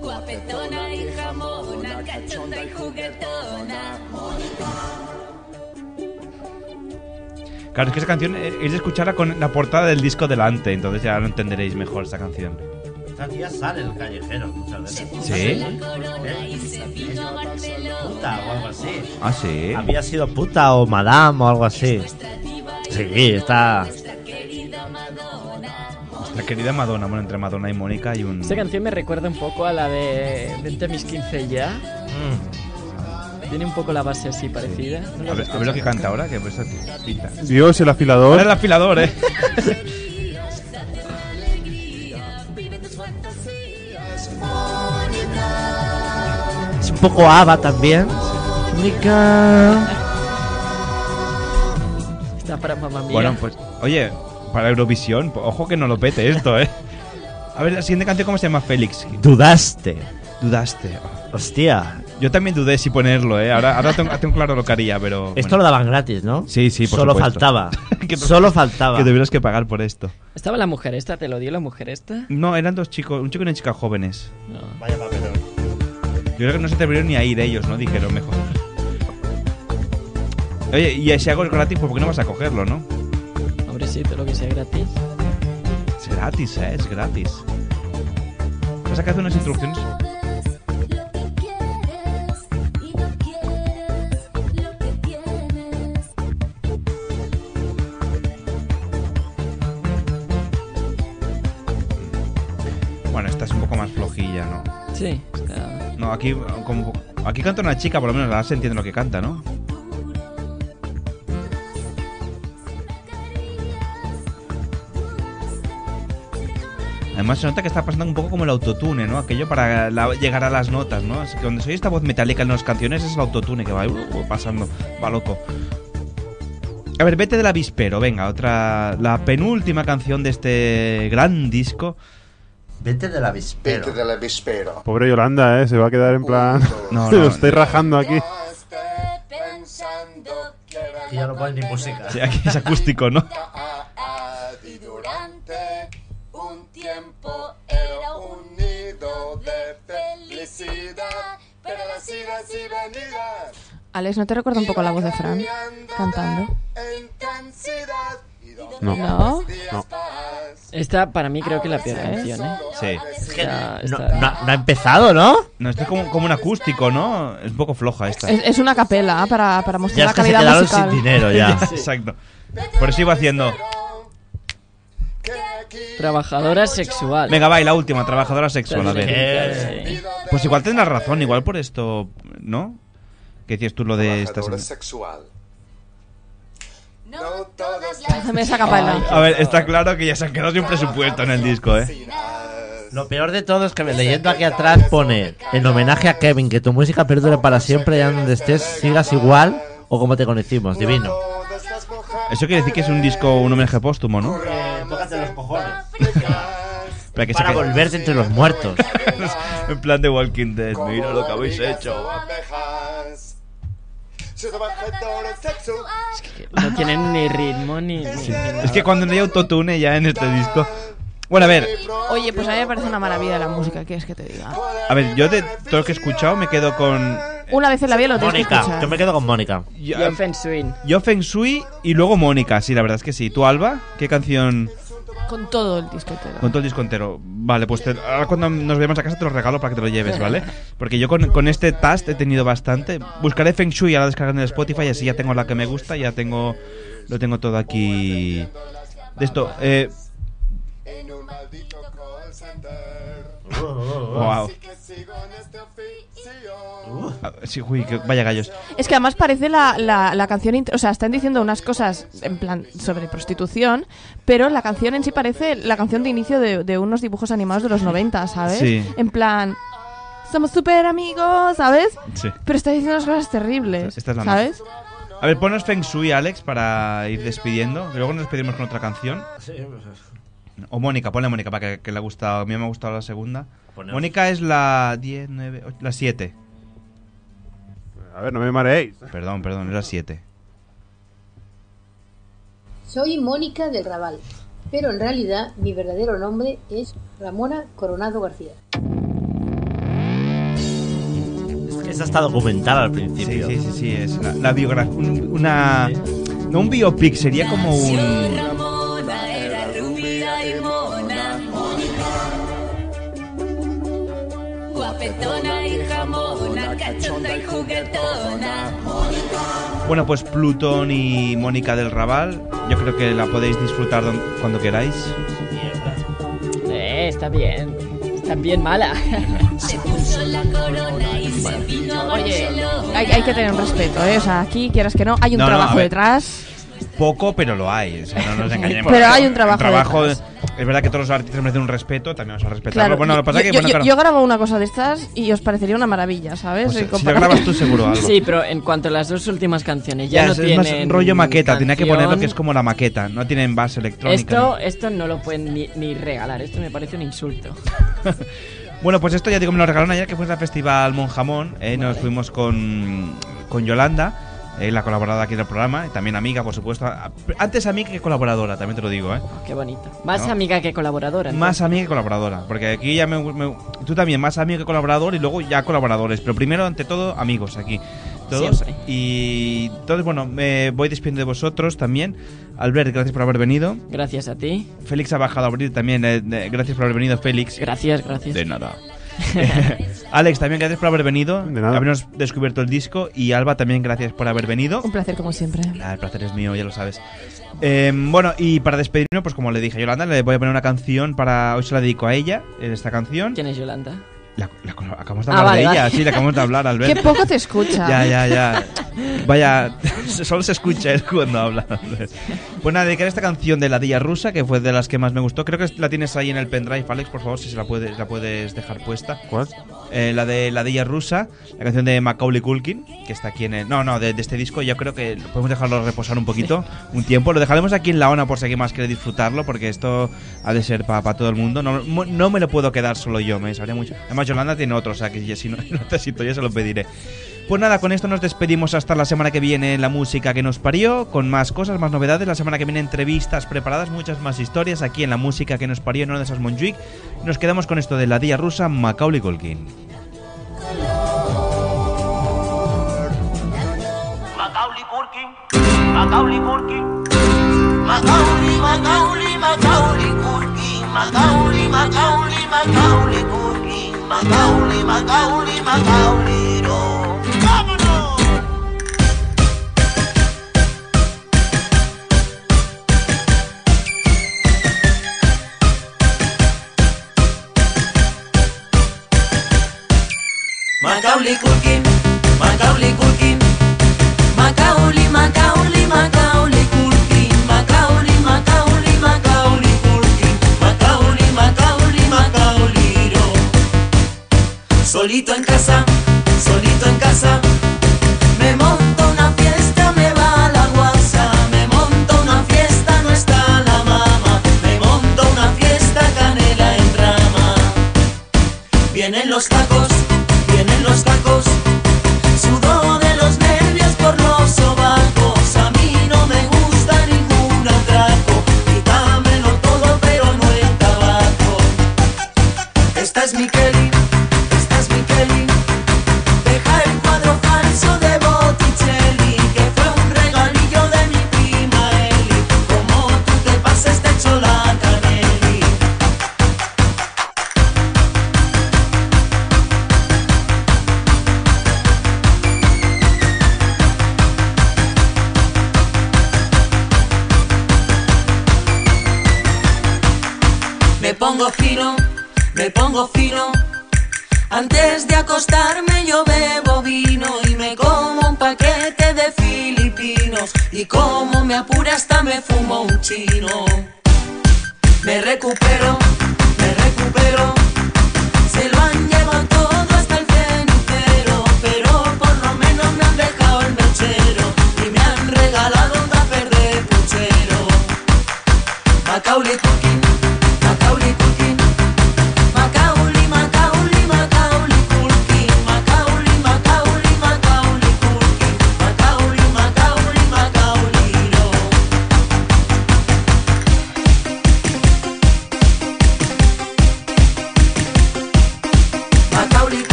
Guapetona y jamona, cachonda y juguetona. Claro, es que esa canción es de escucharla con la portada del disco delante, entonces ya lo entenderéis mejor esa canción. Esta tía sale el callejero muchas veces. ¿Sí? Puta o algo así. Ah, sí. Había sido puta o madame o algo así. Sí, está. La querida Madonna, bueno, entre Madonna y Mónica hay un... Esta canción me recuerda un poco a la de Vente a mis 15 ya. Tiene un poco la base así parecida. ¿No A ver, a ver lo que canta ahora, que pues pinta. Dios, el afilador. Ahora el afilador, ¿eh? Es un poco Ava también. Está para mamá mía. Bueno, pues, oye, para Eurovisión, po- ojo que no lo pete esto, ¿eh? A ver, la siguiente canción, ¿cómo se llama? Félix. Dudaste. Dudaste. Hostia. Yo también dudé si ponerlo, ¿eh? Ahora, ahora tengo, tengo claro lo que haría, pero... Esto bueno. lo daban gratis, ¿no? Sí, sí, por Solo supuesto. faltaba. Que Solo faltaba. Que tuvieras que pagar por esto. ¿Estaba la mujer esta? ¿Te lo dio la mujer esta? No, eran dos chicos, un chico y una chica jóvenes. No. Vaya papelón. Yo creo que no se atrevieron ni a ir ellos, ¿no? Dijeron mejor. Oye, y si hago el gratis, pues ¿por qué no vas a cogerlo, no? Hombre, sí, todo lo que sea gratis. Es gratis, ¿eh? Es gratis. Pasa que hace unas instrucciones. Sí. No, aquí como aquí canta una chica, por lo menos ahora se entiende lo que canta, ¿no? Además se nota que está pasando un poco como el autotune, ¿no? Aquello para la- llegar a las notas, ¿no? Así que cuando se esta voz metálica en las canciones es el autotune que va uh, pasando, va loco. A ver, vete del avispero, venga, otra... La penúltima canción de este gran disco. Vete del avispero. Vete del avispero. Pobre Yolanda, ¿eh? Se va a quedar en plan... No, no, lo estoy rajando aquí. Aquí ya no pones ni música. Sí, aquí es acústico, ¿no? Y durante un tiempo era un nido de felicidad, pero las idas y venidas Alex, ¿no te recuerda un poco la voz de Fran cantando? en intensidad. No. ¿No? No. Esta para mí creo que es la peor canción, ¿eh? Sí. No, está- no- no ha empezado, ¿no? No, esto es como, como un acústico, ¿no? Es un poco floja esta. Es, es una capela para, para mostrar Ya la es que se calidad quedaron musical. sin dinero ya. Exacto. Por eso iba haciendo. Trabajadora sexual. Venga, va, y la última, trabajadora sexual. A ver. Eh. Pues igual tendrás razón, igual por esto, ¿no? ¿Qué decías tú lo de esta Trabajadora A ver, está claro que ya se han quedado sin presupuesto en el disco, ¿eh? Lo peor de todo es que leyendo aquí atrás pone en homenaje a Kevin, que tu música perdure para siempre, ya donde estés, sigas igual o como te conocimos, divino. Eso quiere decir que es un disco, un homenaje póstumo, ¿no? tócate los cojones. Para, que Para se volverte entre los muertos. en plan de Walking Dead, mira lo que habéis hecho. No tienen ni ritmo ni. Es que cuando no hay autotune ya en este disco. Bueno, a ver, Oye, pues a mí me parece una maravilla la música, ¿qué es que te diga? a ver, yo de todo lo que he escuchado me quedo con Una vez en la vida lo tienes que Mónica, escuchar. yo me quedo con Mónica. yo, Yo Feng Shui. yo Feng Shui y luego Mónica, sí, la verdad es que sí. ¿Tú, Alba? ¿Qué canción Con todo el disco entero. con todo el disco entero? Vale, pues te- ahora cuando nos veamos a casa te lo regalo para que te lo lleves, ¿vale? Porque yo con, con este task he tenido bastante. Buscaré Feng Shui y ahora descargaré en el Spotify y así ya tengo la que me gusta, ya tengo lo tengo todo aquí. De esto, eh, Wow. Ah, Sí, uy, que- vaya gallos. Es que además parece la, la, la canción, o sea, están diciendo unas cosas en plan sobre prostitución, pero la canción en sí parece la canción de inicio de, de unos dibujos animados de los 90, ¿sabes? Sí. En plan, somos súper amigos, ¿sabes? Sí. Pero está diciendo unas cosas terribles, Esta es la ¿sabes? A ver, ponos Feng Shui, Alex, para ir despidiendo. Y luego nos despedimos con otra canción. O Mónica, ponle Mónica para que, que le ha gustado. A mí me ha gustado la segunda. Ponemos. Mónica es la 10, 9, 8, la 7. A ver, no me mareéis. Perdón, perdón, es la 7. Soy Mónica del Raval, pero en realidad mi verdadero nombre es Ramona Coronado García. Esa está documentada al Sí, principio. sí, sí, sí, es la, la biografía. Una. No un biopic, sería como un. Ramona cachonda y juguetona. Bueno, pues Plutón y Mónica del Raval. Yo creo que la podéis disfrutar don- cuando queráis. Eh, está bien. Está bien mala. Se puso la corona y se vino a Oye, hay, hay que tener un respeto, ¿eh? O sea, aquí, quieras que no, hay un No, no, trabajo a ver. detrás. Poco, pero lo hay. O sea, no nos engañemos. Pero hay un trabajo Es verdad que todos los artistas merecen un respeto, también vamos a respetarlo. Claro, bueno, lo que pasa yo, que. yo- bueno, yo- claro. yo grabo una cosa de estas y os parecería una maravilla, ¿sabes? Pues, si lo grabas tú, seguro algo. Sí, pero en cuanto a las dos últimas canciones, ya, Ya, no es, es más tienen. rollo maqueta, tenía que canción. ponerlo que es como la maqueta, no tienen base electrónica. Esto, esto no lo pueden ni, ni regalar, esto me parece un insulto. Bueno, pues esto ya digo, me lo regalaron ayer que fue al Festival Monjamón. eh, Nos fuimos con, con Yolanda, eh, la colaboradora aquí del programa, y también amiga, por supuesto. Antes amiga que colaboradora, también te lo digo, ¿eh? Qué bonito. Más ¿No? amiga que colaboradora. ¿no? Más amiga que colaboradora, porque aquí ya me, me- Tú también, más amigo que colaborador y luego ya colaboradores. Pero primero, ante todo, amigos aquí. Todos. Siempre. Y entonces, bueno, me voy despidiendo de vosotros también. Albert, gracias por haber venido. Gracias a ti. Félix ha bajado a abrir también. eh, gracias por haber venido, Félix. Gracias, gracias. De nada. Alex, también gracias por haber venido. De nada. Habernos descubierto el disco. Y Alba, también gracias por haber venido. Un placer, como siempre. Ah, el placer es mío, ya lo sabes. Eh, bueno, y para despedirme, pues como le dije a Yolanda, le voy a poner una canción para. Hoy se la dedico a ella, esta canción. ¿Quién es Yolanda? La, la- acabamos de Ah, hablar vale, de ella, vale. sí, le acabamos de hablar, Albert. Qué poco te escucha. Ya, ya, ya. Vaya, solo se escucha él cuando habla. Pues nada, dedicar esta canción de la Dilla Rusa, que fue de las que más me gustó. Creo que la tienes ahí en el pendrive, Alex, por favor, si se la puedes, la puedes dejar puesta. ¿Cuál? Eh, la de la Dilla Rusa, la canción de Macaulay Culkin, que está aquí en el... No, no, de, de este disco yo creo que podemos dejarlo reposar un poquito, un tiempo. Lo dejaremos aquí en la ONA por si alguien más quiere disfrutarlo, porque esto ha de ser para todo el mundo. No, no me lo puedo quedar solo yo, me sabría mucho. Además, Yolanda tiene otro, o sea que si no ya se lo pediré. Pues nada, con esto nos despedimos hasta la semana que viene en la música que nos parió, con más cosas, más novedades. La semana que viene entrevistas preparadas, muchas más historias aquí en la música que nos parió en una de esas Nos quedamos con esto de la día rusa Macaulay Golkin. Macaulay Culkin, Macaulay Culkin, Macaulay, Macaulay, Macaulay Culkin, Macaulay, Macaulay, Macaulay Culkin, Macaulay, Macaulay, Macaulay, Macaulay, Macaulay Culkin, Macaulay Culkin.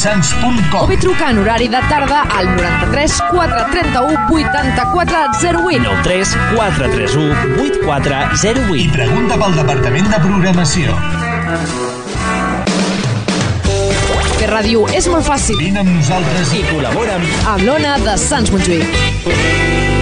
viladecavallersans.com o bé trucar en horari de tarda al 93 431 8408 93 431 8408 i pregunta pel Departament de Programació. Fer ràdio és molt fàcil. Vine amb nosaltres i col·labora'm amb l'Ona de Sants Montjuïc.